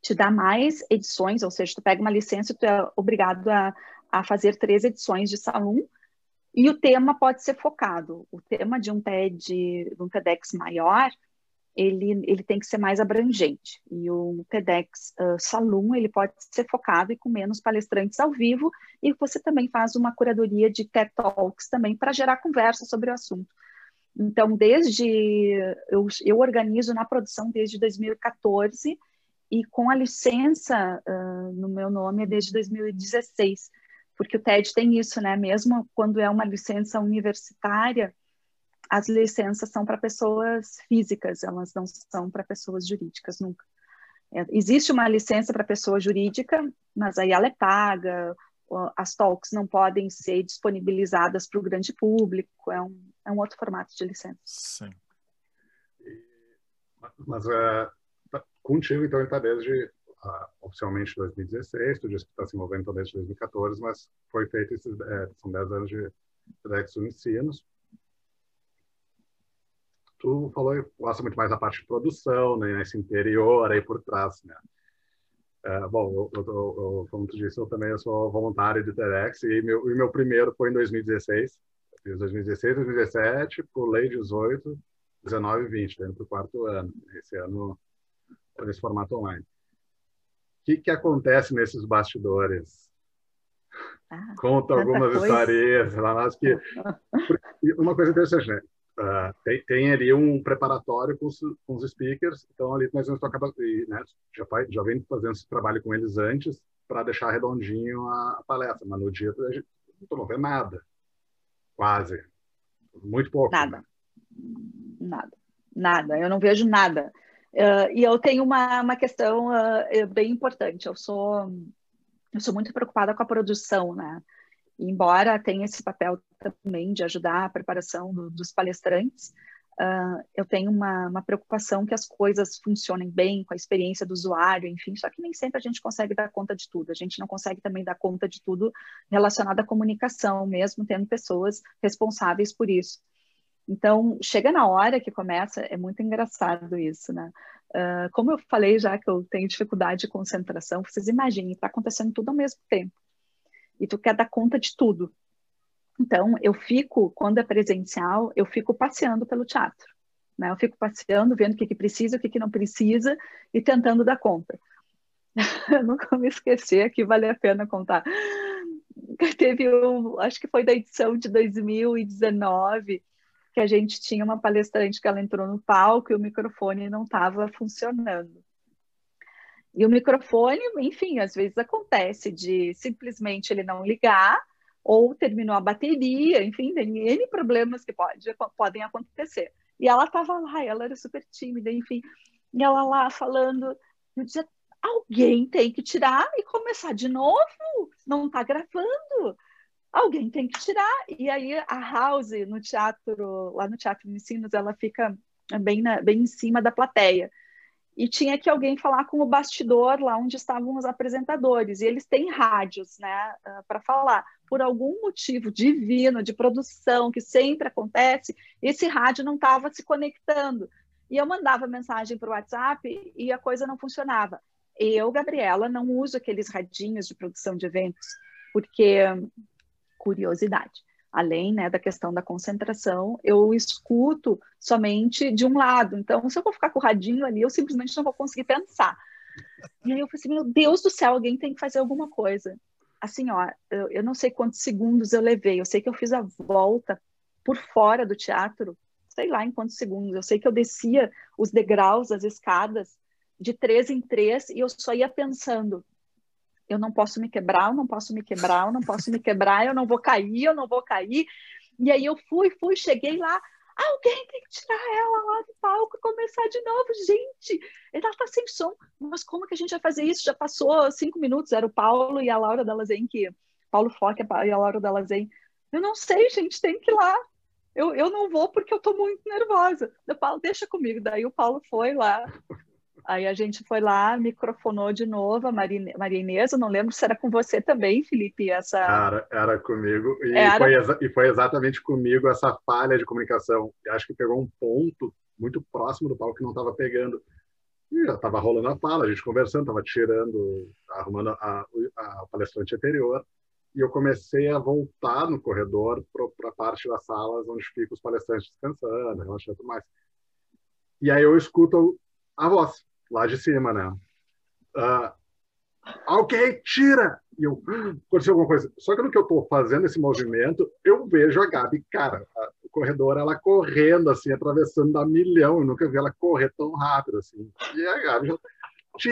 te dá mais edições, ou seja, tu pega uma licença e tu é obrigado a, a fazer três edições de salão, e o tema pode ser focado. O tema de um TED, um TEDx maior, ele, ele tem que ser mais abrangente. E o TEDx uh, Salum, ele pode ser focado e com menos palestrantes ao vivo, e você também faz uma curadoria de TED Talks também para gerar conversa sobre o assunto. Então, desde eu, eu organizo na produção desde 2014 e com a licença uh, no meu nome é desde 2016, porque o TED tem isso, né? Mesmo quando é uma licença universitária, as licenças são para pessoas físicas, elas não são para pessoas jurídicas nunca. É, existe uma licença para pessoa jurídica, mas aí ela é paga, as talks não podem ser disponibilizadas para o grande público, é um, é um outro formato de licença. Sim. Mas uh, contigo, então, ele está desde uh, oficialmente 2016, tu disse que está se envolvendo então desde 2014, mas foi feito esses, é, são 10 anos de TEDx Unicinos. Tu falou que gosta muito mais da parte de produção, né, esse interior aí por trás, né? É, bom, eu, eu, eu, como tu disse, eu também sou voluntário de TEDx e meu, o meu primeiro foi em 2016. Eu fiz 2016, 2017, pulei 18, 19 e 20, dentro do quarto ano. Esse ano, nesse formato online. O que, que acontece nesses bastidores? Ah, Conta algumas coisa. histórias que uma coisa interessante, né? Uh, tem, tem, ali um preparatório com os, com os speakers, então ali nós vamos tocar, né, já, faz, já vem fazendo esse trabalho com eles antes para deixar redondinho a, a, palestra, mas no dia a gente não vê nada, quase, muito pouco. Nada, né? nada, nada, eu não vejo nada. Uh, e eu tenho uma, uma questão uh, bem importante, eu sou, eu sou muito preocupada com a produção, né? embora tenha esse papel também de ajudar a preparação do, dos palestrantes, uh, eu tenho uma, uma, preocupação que as coisas funcionem bem com a experiência do usuário, enfim, só que nem sempre a gente consegue dar conta de tudo. A gente não consegue também dar conta de tudo relacionado à comunicação, mesmo tendo pessoas responsáveis por isso. Então, chega na hora que começa, é muito engraçado isso, né? Uh, como eu falei já que eu tenho dificuldade de concentração, vocês imaginem, está acontecendo tudo ao mesmo tempo e tu quer dar conta de tudo. Então, eu fico, quando é presencial, eu fico passeando pelo teatro. Né? Eu fico passeando, vendo o que, que precisa, o que, que não precisa e tentando dar conta. Eu nunca me esquecer aqui, vale a pena contar. Teve um, acho que foi da edição de 2019, que a gente tinha uma palestrante que ela entrou no palco e o microfone não estava funcionando. E o microfone, enfim, às vezes acontece de simplesmente ele não ligar ou terminou a bateria, enfim, tem N problemas que pode, podem acontecer. E ela estava lá, ela era super tímida, enfim, e ela lá falando, eu dizia, alguém tem que tirar e começar de novo, não está gravando, alguém tem que tirar. E aí a House, no teatro, lá no Teatro Ensinos, ela fica bem, na, bem em cima da plateia e tinha que alguém falar com o bastidor lá onde estavam os apresentadores. E eles têm rádios, né, uh, para falar. Por algum motivo divino de produção que sempre acontece, esse rádio não estava se conectando. E eu mandava mensagem para o WhatsApp e a coisa não funcionava. Eu, Gabriela, não uso aqueles radinhos de produção de eventos, porque curiosidade além né, da questão da concentração, eu escuto somente de um lado. Então, se eu vou ficar com o radinho ali, eu simplesmente não vou conseguir pensar. E aí eu falei assim, meu Deus do céu, alguém tem que fazer alguma coisa. Assim, ó, eu, eu não sei quantos segundos eu levei, eu sei que eu fiz a volta por fora do teatro, sei lá em quantos segundos. Eu sei que eu descia os degraus, as escadas, de três em três, e eu só ia pensando, eu não posso me quebrar, eu não posso me quebrar, eu não posso me quebrar, eu não vou cair, eu não vou cair. E aí eu fui, fui, cheguei lá, alguém tem que tirar ela lá do palco e começar de novo, gente. Ela tá sem som, mas como que a gente vai fazer isso? Já passou cinco minutos, era o Paulo e a Laura Dalazen, que Paulo Foque e a Laura Dalazen. Eu não sei, gente, tem que ir lá. Eu, eu não vou porque eu tô muito nervosa. Eu Paulo, deixa comigo. Daí o Paulo foi lá, Aí a gente foi lá, microfonou de novo a Maria, Inês, eu não lembro se era com você também, Felipe, essa... Era, era comigo, e, era... Foi e foi exatamente comigo essa falha de comunicação. Eu acho que pegou um ponto muito próximo do palco que não estava pegando. E já estava rolando a fala, a gente conversando, estava tirando, arrumando a, a, palestrante anterior, e eu comecei a voltar no corredor para a parte das salas onde ficam os palestrantes descansando, relaxando e tudo mais. E aí eu escuto a voz lá de cima, né? Uh, ok, tira! E eu, aconteceu alguma coisa. Só que no que eu estou fazendo esse movimento, eu vejo a Gabi, cara, a, o corredor, ela correndo, assim, atravessando da milhão. Eu nunca vi ela correr tão rápido, assim. E a Gabi já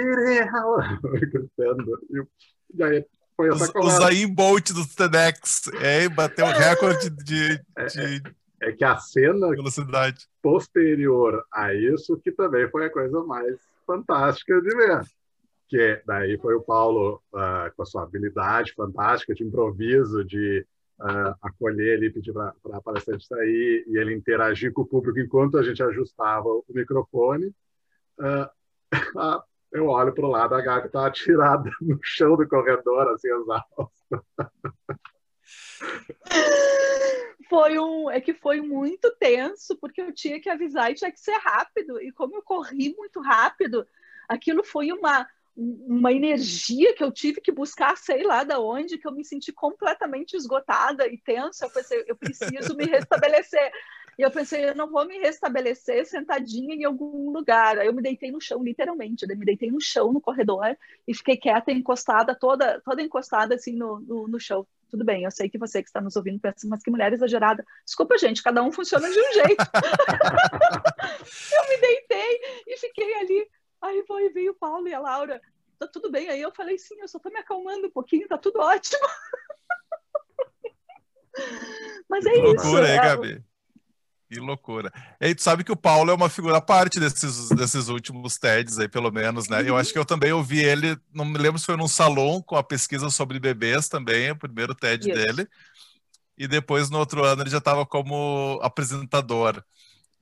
ela! Gritando. E aí foi essa Os, os aí Bolt do TEDx, é, bateu o recorde de, É, de É que a cena velocidade. posterior a isso que também foi a coisa mais fantástica de ver. Que daí foi o Paulo ah, com a sua habilidade fantástica de improviso, de ah, acolher ele, pedir para a palestrante sair e ele interagir com o público enquanto a gente ajustava o microfone. Ah, eu olho para o lado, a Gabi está atirada no chão do corredor, assim, exausta. Foi um, é que foi muito tenso, porque eu tinha que avisar e tinha que ser rápido. E como eu corri muito rápido, aquilo foi uma, uma energia que eu tive que buscar, sei lá da onde, que eu me senti completamente esgotada e tensa. Eu pensei, eu preciso me restabelecer. E eu pensei, eu não vou me restabelecer sentadinha em algum lugar. Aí eu me deitei no chão, literalmente. Eu me deitei no chão, no corredor, e fiquei quieta, encostada, toda, toda encostada assim no, no, no chão. Tudo bem, eu sei que você que está nos ouvindo pensa, mas que mulher exagerada. Desculpa, gente, cada um funciona de um jeito. eu me deitei e fiquei ali. Aí foi, veio o Paulo e a Laura. Tá tudo bem? Aí eu falei, sim, eu só tô me acalmando um pouquinho, tá tudo ótimo. mas é Que isso. loucura, hein, é- Gabi? Que loucura. E aí, tu sabe que o Paulo é uma figura à parte desses, desses últimos TEDs aí, pelo menos, né? Eu acho que eu também ouvi ele, não me lembro se foi num salão com a pesquisa sobre bebês também, o primeiro TED dele. E depois, no outro ano, ele já estava como apresentador.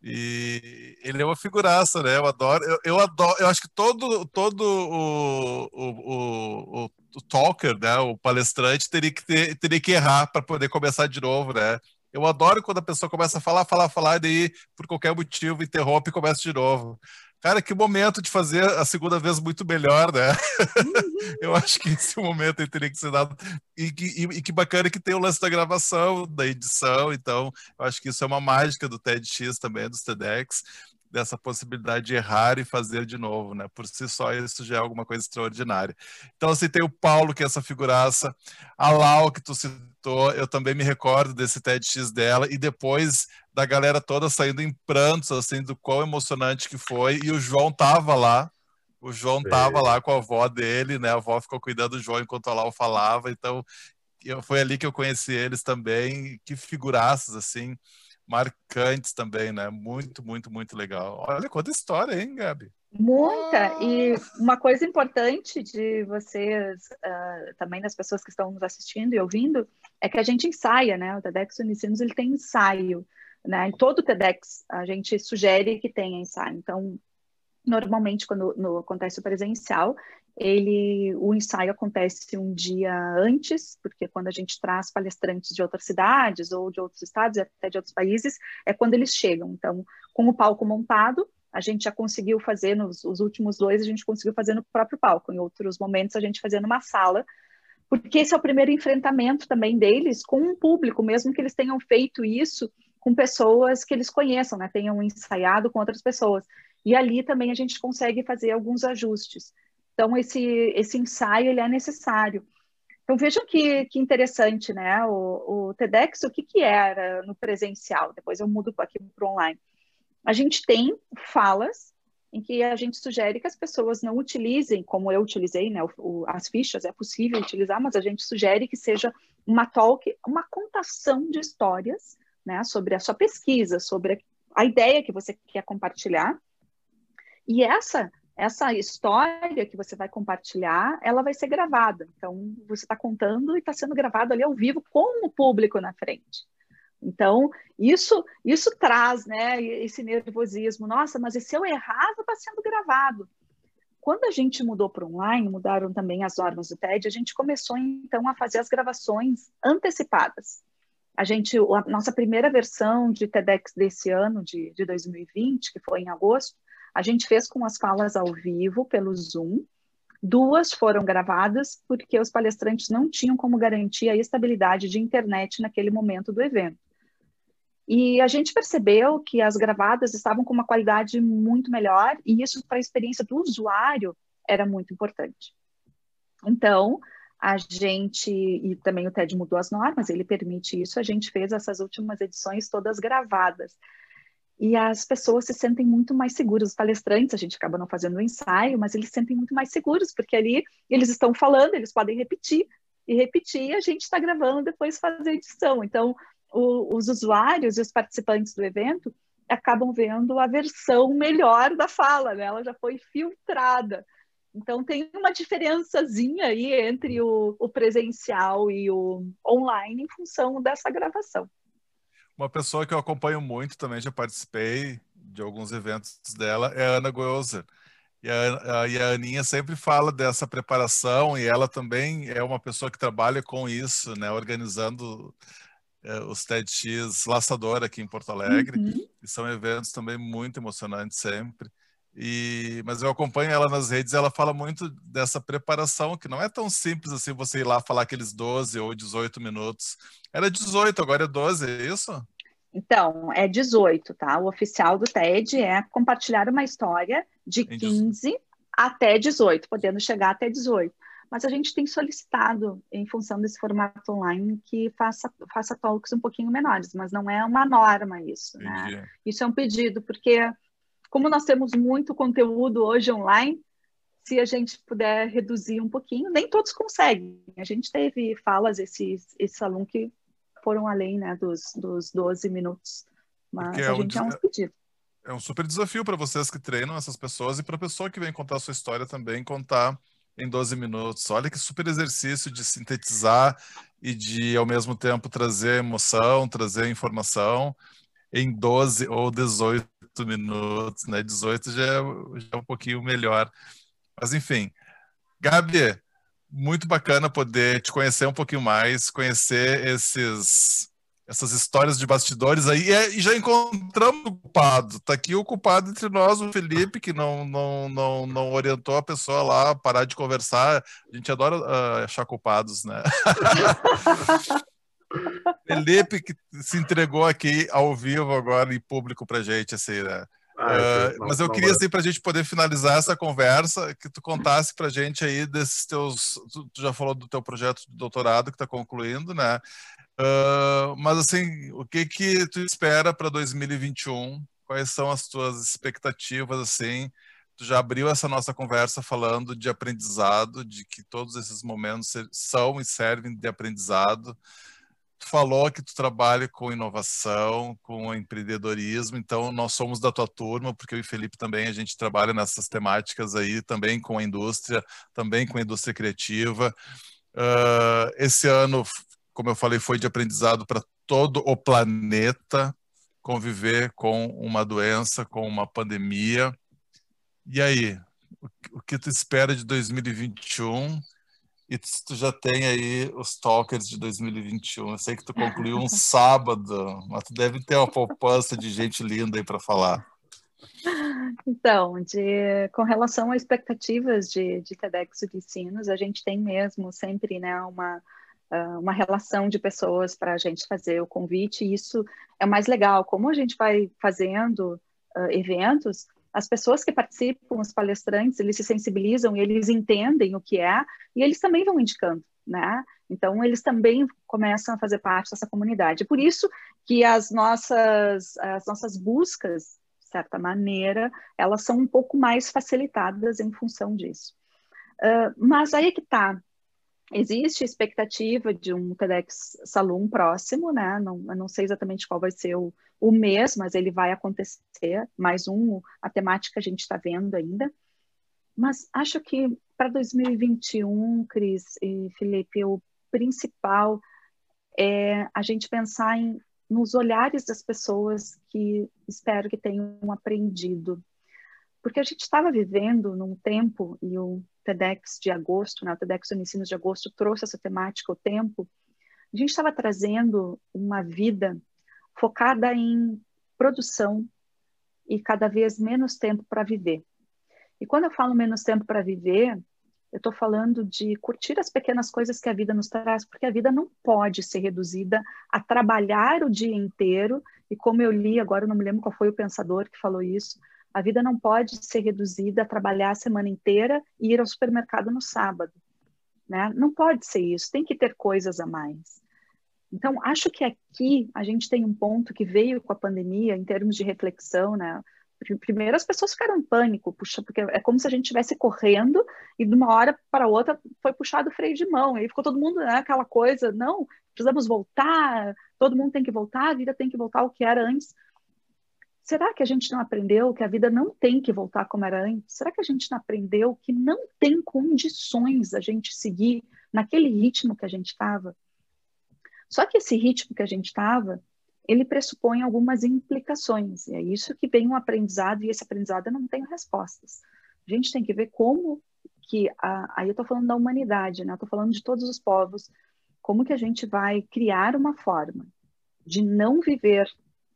E ele é uma figuraça, né? Eu adoro, eu, eu adoro, eu acho que todo, todo o, o, o, o, o talker, né? O palestrante teria que, ter, teria que errar para poder começar de novo, né? Eu adoro quando a pessoa começa a falar, falar, falar, e daí, por qualquer motivo, interrompe e começa de novo. Cara, que momento de fazer a segunda vez muito melhor, né? Eu acho que esse momento aí teria que ser dado. E que, e, e que bacana que tem o lance da gravação, da edição. Então, eu acho que isso é uma mágica do TEDx também, dos TEDx, dessa possibilidade de errar e fazer de novo, né? Por si só, isso já é alguma coisa extraordinária. Então, assim, tem o Paulo, que é essa figuraça, a Lau, que tu citou, eu também me recordo desse TEDx dela, e depois da galera toda saindo em prantos, assim, do quão emocionante que foi, e o João tava lá, o João tava lá com a avó dele, né? A avó ficou cuidando do João enquanto a Lau falava, então eu, foi ali que eu conheci eles também, que figuraças, assim, marcantes também, né? Muito, muito, muito legal. Olha quanta história, hein, Gabi? Muita. E uma coisa importante de vocês, ah, também das pessoas que estão nos assistindo e ouvindo, é que a gente ensaia, né? O TEDx Unicinos, ele tem ensaio, né? Em todo o TEDx, a gente sugere que tenha ensaio. Então, normalmente, quando no, acontece o presencial, ele, o ensaio acontece um dia antes, porque quando a gente traz palestrantes de outras cidades ou de outros estados e até de outros países, é quando eles chegam. Então, com o palco montado, a gente já conseguiu fazer, nos os últimos dois, a gente conseguiu fazer no próprio palco. Em outros momentos, a gente fazia numa sala, porque esse é o primeiro enfrentamento também deles com o público, mesmo que eles tenham feito isso com pessoas que eles conheçam, né? tenham ensaiado com outras pessoas. E ali também a gente consegue fazer alguns ajustes. Então, esse, esse ensaio ele é necessário. Então, vejam que, que interessante, né? O, o TEDx, o que, que era no presencial? Depois eu mudo aqui para online. A gente tem falas em que a gente sugere que as pessoas não utilizem, como eu utilizei, né? O, o, as fichas é possível utilizar, mas a gente sugere que seja uma talk, uma contação de histórias, né? Sobre a sua pesquisa, sobre a ideia que você quer compartilhar. E essa essa história que você vai compartilhar, ela vai ser gravada. Então, você está contando e está sendo gravado ali ao vivo com o público na frente. Então, isso isso traz né, esse nervosismo. Nossa, mas e se eu errar, está sendo gravado. Quando a gente mudou para online, mudaram também as normas do TED, a gente começou, então, a fazer as gravações antecipadas. A gente, a nossa primeira versão de TEDx desse ano, de, de 2020, que foi em agosto, a gente fez com as falas ao vivo pelo Zoom. Duas foram gravadas porque os palestrantes não tinham como garantir a estabilidade de internet naquele momento do evento. E a gente percebeu que as gravadas estavam com uma qualidade muito melhor e isso para a experiência do usuário era muito importante. Então, a gente, e também o TED mudou as normas, ele permite isso, a gente fez essas últimas edições todas gravadas. E as pessoas se sentem muito mais seguras. Os palestrantes, a gente acaba não fazendo o ensaio, mas eles se sentem muito mais seguros, porque ali eles estão falando, eles podem repetir, e repetir, e a gente está gravando depois fazer a edição. Então, o, os usuários e os participantes do evento acabam vendo a versão melhor da fala, né? ela já foi filtrada. Então, tem uma diferençazinha aí entre o, o presencial e o online em função dessa gravação. Uma pessoa que eu acompanho muito, também já participei de alguns eventos dela, é a Ana Goelzer. E a, a, e a Aninha sempre fala dessa preparação, e ela também é uma pessoa que trabalha com isso, né, organizando é, os TEDx Laçador aqui em Porto Alegre, uhum. e são eventos também muito emocionantes sempre. E, mas eu acompanho ela nas redes, ela fala muito dessa preparação, que não é tão simples assim você ir lá falar aqueles 12 ou 18 minutos. Era 18, agora é 12, é isso? Então, é 18, tá? O oficial do TED é compartilhar uma história de 15 até 18, podendo chegar até 18. Mas a gente tem solicitado, em função desse formato online, que faça, faça talks um pouquinho menores, mas não é uma norma isso, né? Entendi. né? Isso é um pedido, porque como nós temos muito conteúdo hoje online, se a gente puder reduzir um pouquinho, nem todos conseguem. A gente teve falas esse, esse salão que foram além né, dos, dos 12 minutos, mas é a gente um, é um pedido. É um super desafio para vocês que treinam essas pessoas e para a pessoa que vem contar a sua história também, contar em 12 minutos. Olha que super exercício de sintetizar e de, ao mesmo tempo, trazer emoção, trazer informação em 12 ou 18 minutos, né? 18 já é, já é um pouquinho melhor. Mas enfim, Gabi, muito bacana poder te conhecer um pouquinho mais, conhecer esses essas histórias de bastidores aí e já encontramos o culpado. Tá aqui o culpado entre nós, o Felipe, que não não, não, não orientou a pessoa lá a parar de conversar. A gente adora uh, achar culpados, né? Felipe que se entregou aqui ao vivo agora em público para gente, assim, né? Ah, uh, mas eu queria, assim, para a gente poder finalizar essa conversa, que tu contasse para a gente aí desses teus. Tu já falou do teu projeto de doutorado que está concluindo, né? Uh, mas, assim, o que que tu espera para 2021? Quais são as tuas expectativas, assim? Tu já abriu essa nossa conversa falando de aprendizado, de que todos esses momentos são e servem de aprendizado tu falou que tu trabalha com inovação, com empreendedorismo, então nós somos da tua turma, porque eu e Felipe também a gente trabalha nessas temáticas aí, também com a indústria, também com a indústria criativa. Uh, esse ano, como eu falei, foi de aprendizado para todo o planeta conviver com uma doença, com uma pandemia. E aí, o que tu espera de 2021? E tu já tem aí os talkers de 2021. Eu sei que tu concluiu um sábado, mas tu deve ter uma poupança de gente linda aí para falar. Então, de, com relação a expectativas de, de TEDx de ensinos, a gente tem mesmo sempre né, uma, ah, uma relação de pessoas para a gente fazer o convite, e isso é mais legal. Como a gente vai fazendo uh, eventos, as pessoas que participam, os palestrantes, eles se sensibilizam eles entendem o que é e eles também vão indicando, né? Então eles também começam a fazer parte dessa comunidade. Por isso que as nossas as nossas buscas, de certa maneira, elas são um pouco mais facilitadas em função disso. Uh, mas aí é que está Existe expectativa de um TEDx Salum próximo, né? Não, não sei exatamente qual vai ser o, o mês, mas ele vai acontecer. Mais um, a temática a gente está vendo ainda. Mas acho que para 2021, Cris e Felipe, o principal é a gente pensar em, nos olhares das pessoas que espero que tenham aprendido. Porque a gente estava vivendo num tempo, e o TEDx de agosto, né, o TEDx Unicinos de agosto trouxe essa temática, o tempo, a gente estava trazendo uma vida focada em produção e cada vez menos tempo para viver. E quando eu falo menos tempo para viver, eu estou falando de curtir as pequenas coisas que a vida nos traz, porque a vida não pode ser reduzida a trabalhar o dia inteiro. E como eu li, agora não me lembro qual foi o pensador que falou isso, a vida não pode ser reduzida a trabalhar a semana inteira e ir ao supermercado no sábado. Né? Não pode ser isso, tem que ter coisas a mais. Então, acho que aqui a gente tem um ponto que veio com a pandemia, em termos de reflexão, né? Primeiro, as pessoas ficaram em pânico, puxa, porque é como se a gente estivesse correndo e de uma hora para outra foi puxado o freio de mão. E aí ficou todo mundo né, aquela coisa, não, precisamos voltar, todo mundo tem que voltar, a vida tem que voltar ao que era antes. Será que a gente não aprendeu que a vida não tem que voltar como era antes? Será que a gente não aprendeu que não tem condições a gente seguir naquele ritmo que a gente estava? Só que esse ritmo que a gente estava, ele pressupõe algumas implicações. E é isso que vem um aprendizado, e esse aprendizado eu não tenho respostas. A gente tem que ver como que, a, aí eu estou falando da humanidade, né? eu estou falando de todos os povos, como que a gente vai criar uma forma de não viver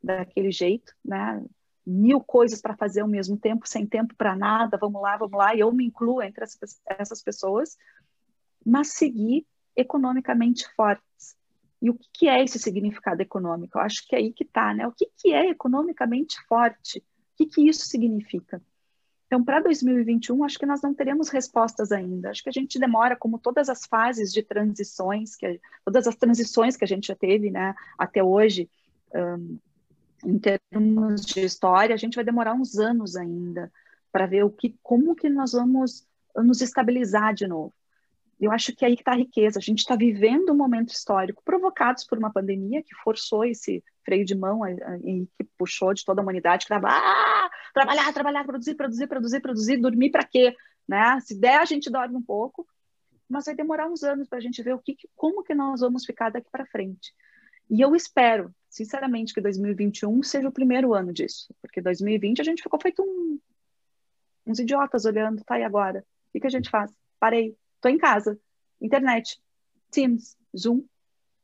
daquele jeito, né? mil coisas para fazer ao mesmo tempo, sem tempo para nada, vamos lá, vamos lá, e eu me incluo entre essas pessoas, mas seguir economicamente fortes, e o que, que é esse significado econômico? Eu acho que é aí que está, né? O que, que é economicamente forte? O que, que isso significa? Então, para 2021, acho que nós não teremos respostas ainda. Acho que a gente demora, como todas as fases de transições, que, todas as transições que a gente já teve né, até hoje, um, em termos de história, a gente vai demorar uns anos ainda para ver o que, como que nós vamos nos estabilizar de novo. Eu acho que aí está a riqueza. A gente está vivendo um momento histórico provocados por uma pandemia que forçou esse freio de mão e que puxou de toda a humanidade que estava ah, trabalhar, trabalhar, produzir, produzir, produzir, produzir, dormir para quê? Né? Se der, a gente dorme um pouco, mas vai demorar uns anos para a gente ver o que, como que nós vamos ficar daqui para frente. E eu espero, sinceramente, que 2021 seja o primeiro ano disso, porque 2020 a gente ficou feito um, uns idiotas olhando, tá, e agora? O que, que a gente faz? Parei, Estou em casa, internet, Teams, Zoom,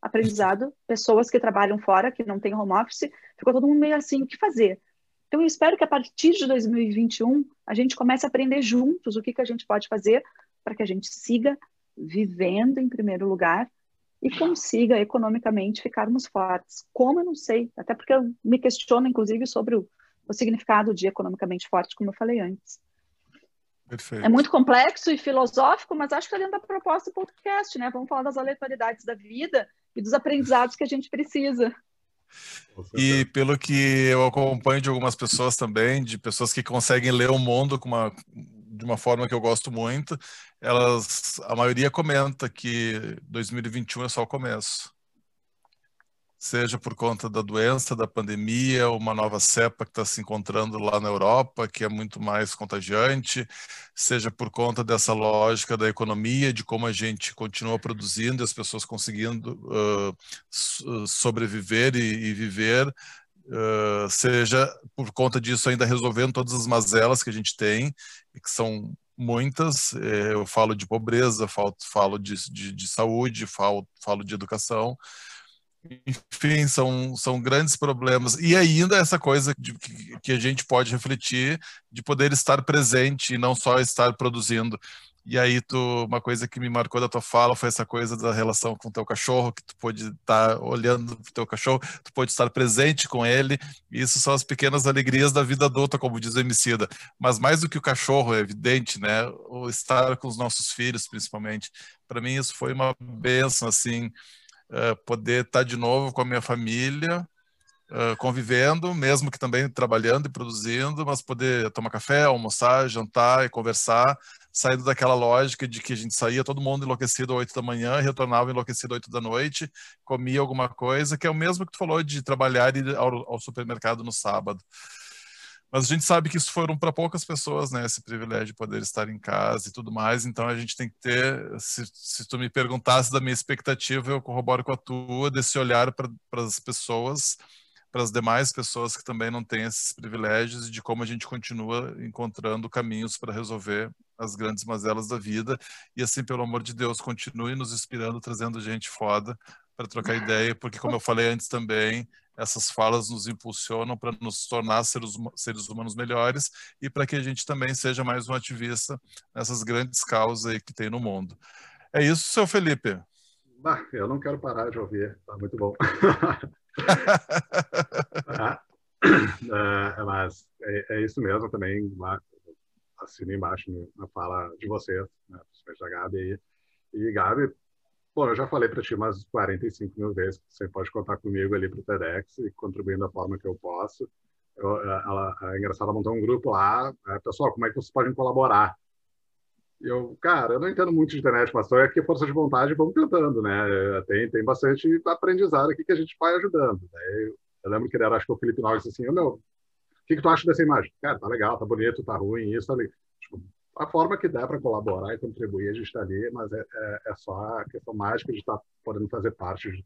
aprendizado, pessoas que trabalham fora, que não têm home office, ficou todo mundo meio assim, o que fazer? Então, eu espero que a partir de 2021 a gente comece a aprender juntos o que, que a gente pode fazer para que a gente siga vivendo em primeiro lugar e consiga economicamente ficarmos fortes. Como eu não sei, até porque eu me questiono, inclusive, sobre o, o significado de economicamente forte, como eu falei antes. Perfeito. É muito complexo e filosófico, mas acho que é dentro da proposta do podcast, né? Vamos falar das aleatoriedades da vida e dos aprendizados que a gente precisa. E pelo que eu acompanho de algumas pessoas também, de pessoas que conseguem ler o mundo com uma, de uma forma que eu gosto muito, elas, a maioria comenta que 2021 é só o começo. Seja por conta da doença, da pandemia, uma nova cepa que está se encontrando lá na Europa, que é muito mais contagiante, seja por conta dessa lógica da economia, de como a gente continua produzindo e as pessoas conseguindo uh, sobreviver e, e viver, uh, seja por conta disso ainda resolvendo todas as mazelas que a gente tem, que são muitas. Eh, eu falo de pobreza, falo, falo de, de, de saúde, falo, falo de educação enfim, são, são grandes problemas. E ainda essa coisa de, que, que a gente pode refletir de poder estar presente e não só estar produzindo. E aí, tu, uma coisa que me marcou da tua fala foi essa coisa da relação com o teu cachorro, que tu pode estar olhando para o teu cachorro, tu pode estar presente com ele. isso são as pequenas alegrias da vida adulta, como diz o Emicida. Mas mais do que o cachorro, é evidente, né? O estar com os nossos filhos, principalmente. Para mim, isso foi uma benção, assim, uh, poder estar de novo com a minha família, convivendo, mesmo que também trabalhando e produzindo, mas poder tomar café, almoçar, jantar e conversar, saindo daquela lógica de que a gente saía todo mundo enlouquecido às 8 da manhã, retornava enlouquecido às 8 da noite, comia alguma coisa, que é o mesmo que tu falou de trabalhar e ir ao, ao supermercado no sábado. Mas a gente sabe que isso foram para poucas pessoas, né? Esse privilégio de poder estar em casa e tudo mais. Então a gente tem que ter, se, se tu me perguntasse da minha expectativa, eu corroboro com a tua, desse olhar para as pessoas, para as demais pessoas que também não têm esses privilégios e de como a gente continua encontrando caminhos para resolver as grandes mazelas da vida. E assim, pelo amor de Deus, continue nos inspirando, trazendo gente foda para trocar ideia, porque como eu falei antes também, essas falas nos impulsionam para nos tornar seres, seres humanos melhores e para que a gente também seja mais um ativista nessas grandes causas que tem no mundo. É isso, seu Felipe. Bah, eu não quero parar de ouvir, tá muito bom. ah, é, mas é, é, isso mesmo também, assino embaixo na fala de vocês, né, principalmente da Gabi aí. E Gabi, Bom, eu já falei para ti umas 45 mil vezes você pode contar comigo ali para o TEDx e contribuir da forma que eu posso. Eu, ela, é engraçado, ela montou um grupo lá. É, Pessoal, como é que vocês podem colaborar? Eu, cara, eu não entendo muito de internet, mas só é que força de vontade vamos tentando, né? Tem, tem bastante aprendizado aqui que a gente vai ajudando. Né? Eu, eu lembro que era, acho que o Felipe Noves disse assim, meu, o que, que tu acha dessa imagem? Cara, tá legal, tá bonito, tá ruim, isso, tá legal. Tipo, a forma que der para colaborar e contribuir, a gente está ali, mas é, é, é, só a questão mágica de estar tá podendo fazer parte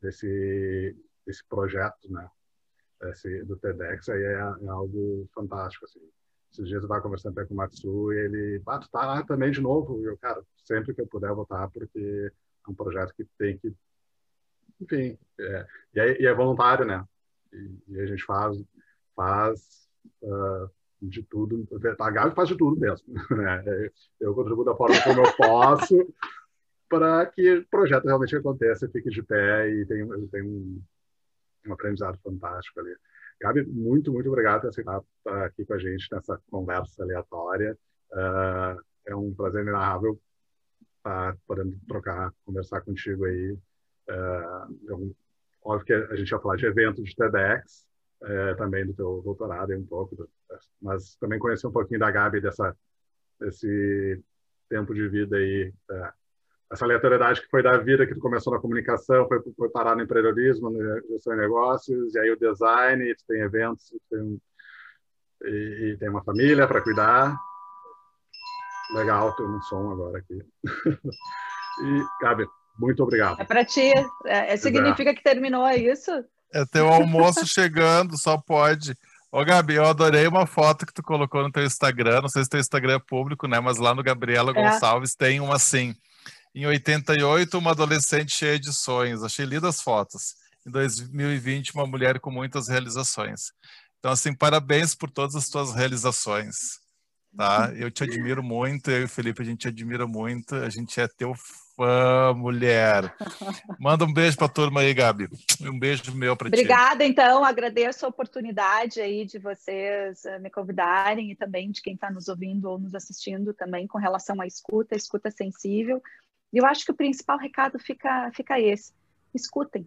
desse, desse projeto, né? Esse, do TEDx, aí é, é algo fantástico, assim. Esses dias eu estava conversando até com o Matsu e ele, ah, tu tá lá também de novo? E eu, cara, sempre que eu puder voltar, porque é um projeto que tem que, enfim, é, e, é, e é voluntário, né? E, e, a gente faz, faz uh, de tudo. A Gabi faz de tudo mesmo. Né? Eu contribuo da forma como eu posso para que o projeto realmente aconteça, fique de pé e tenha, tenha um, um aprendizado fantástico ali. Gabi, muito, muito obrigado por estar aqui com a gente nessa conversa aleatória. Uh, é um prazer inenarrável estar podendo trocar, conversar contigo aí. Uh, óbvio que a gente ia falar de evento de TEDx, é, também do teu doutorado, um pouco, mas também conhecer um pouquinho da Gabi, dessa, desse tempo de vida aí, é, essa aleatoriedade que foi da vida, que tu começou na comunicação, foi, foi parar no empreendedorismo, na gestão de negócios, e aí o design, tu tem eventos, tu tem, e, e tem uma família para cuidar. Legal, tem um som agora aqui. e, Gabi, muito obrigado. É para ti. É, significa que terminou, é isso? É teu almoço chegando, só pode. Ô, Gabi, eu adorei uma foto que tu colocou no teu Instagram. Não sei se teu Instagram é público, né? Mas lá no Gabriela é. Gonçalves tem uma assim. Em 88, uma adolescente cheia de sonhos. Achei lindas as fotos. Em 2020, uma mulher com muitas realizações. Então, assim, parabéns por todas as tuas realizações. Tá? Eu te admiro muito, eu e o Felipe, a gente te admira muito. A gente é teu fã, mulher. Manda um beijo para a turma aí, Gabi. Um beijo meu para ti. Obrigada, então. Agradeço a oportunidade aí de vocês eh, me convidarem e também de quem está nos ouvindo ou nos assistindo também com relação à escuta, escuta sensível. E eu acho que o principal recado fica, fica esse. Escutem.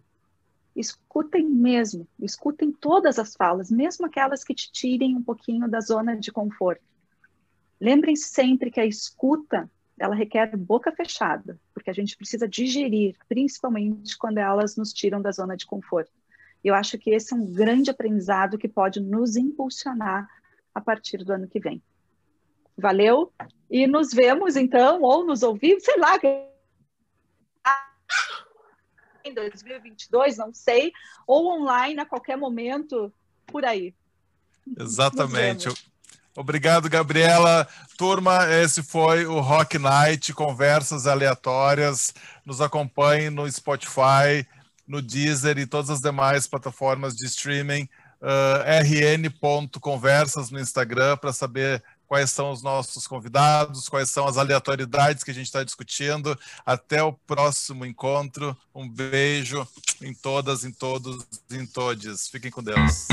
Escutem mesmo. Escutem todas as falas, mesmo aquelas que te tirem um pouquinho da zona de conforto. Lembrem-se sempre que a escuta ela requer boca fechada, porque a gente precisa digerir, principalmente quando elas nos tiram da zona de conforto. Eu acho que esse é um grande aprendizado que pode nos impulsionar a partir do ano que vem. Valeu? E nos vemos então, ou nos ouvimos, sei lá, em 2022, não sei, ou online a qualquer momento por aí. Exatamente. Obrigado, Gabriela. Turma, esse foi o Rock Night, conversas aleatórias. Nos acompanhe no Spotify, no Deezer e todas as demais plataformas de streaming. Uh, rn.conversas no Instagram para saber quais são os nossos convidados, quais são as aleatoriedades que a gente está discutindo. Até o próximo encontro. Um beijo em todas, em todos, em todes. Fiquem com Deus.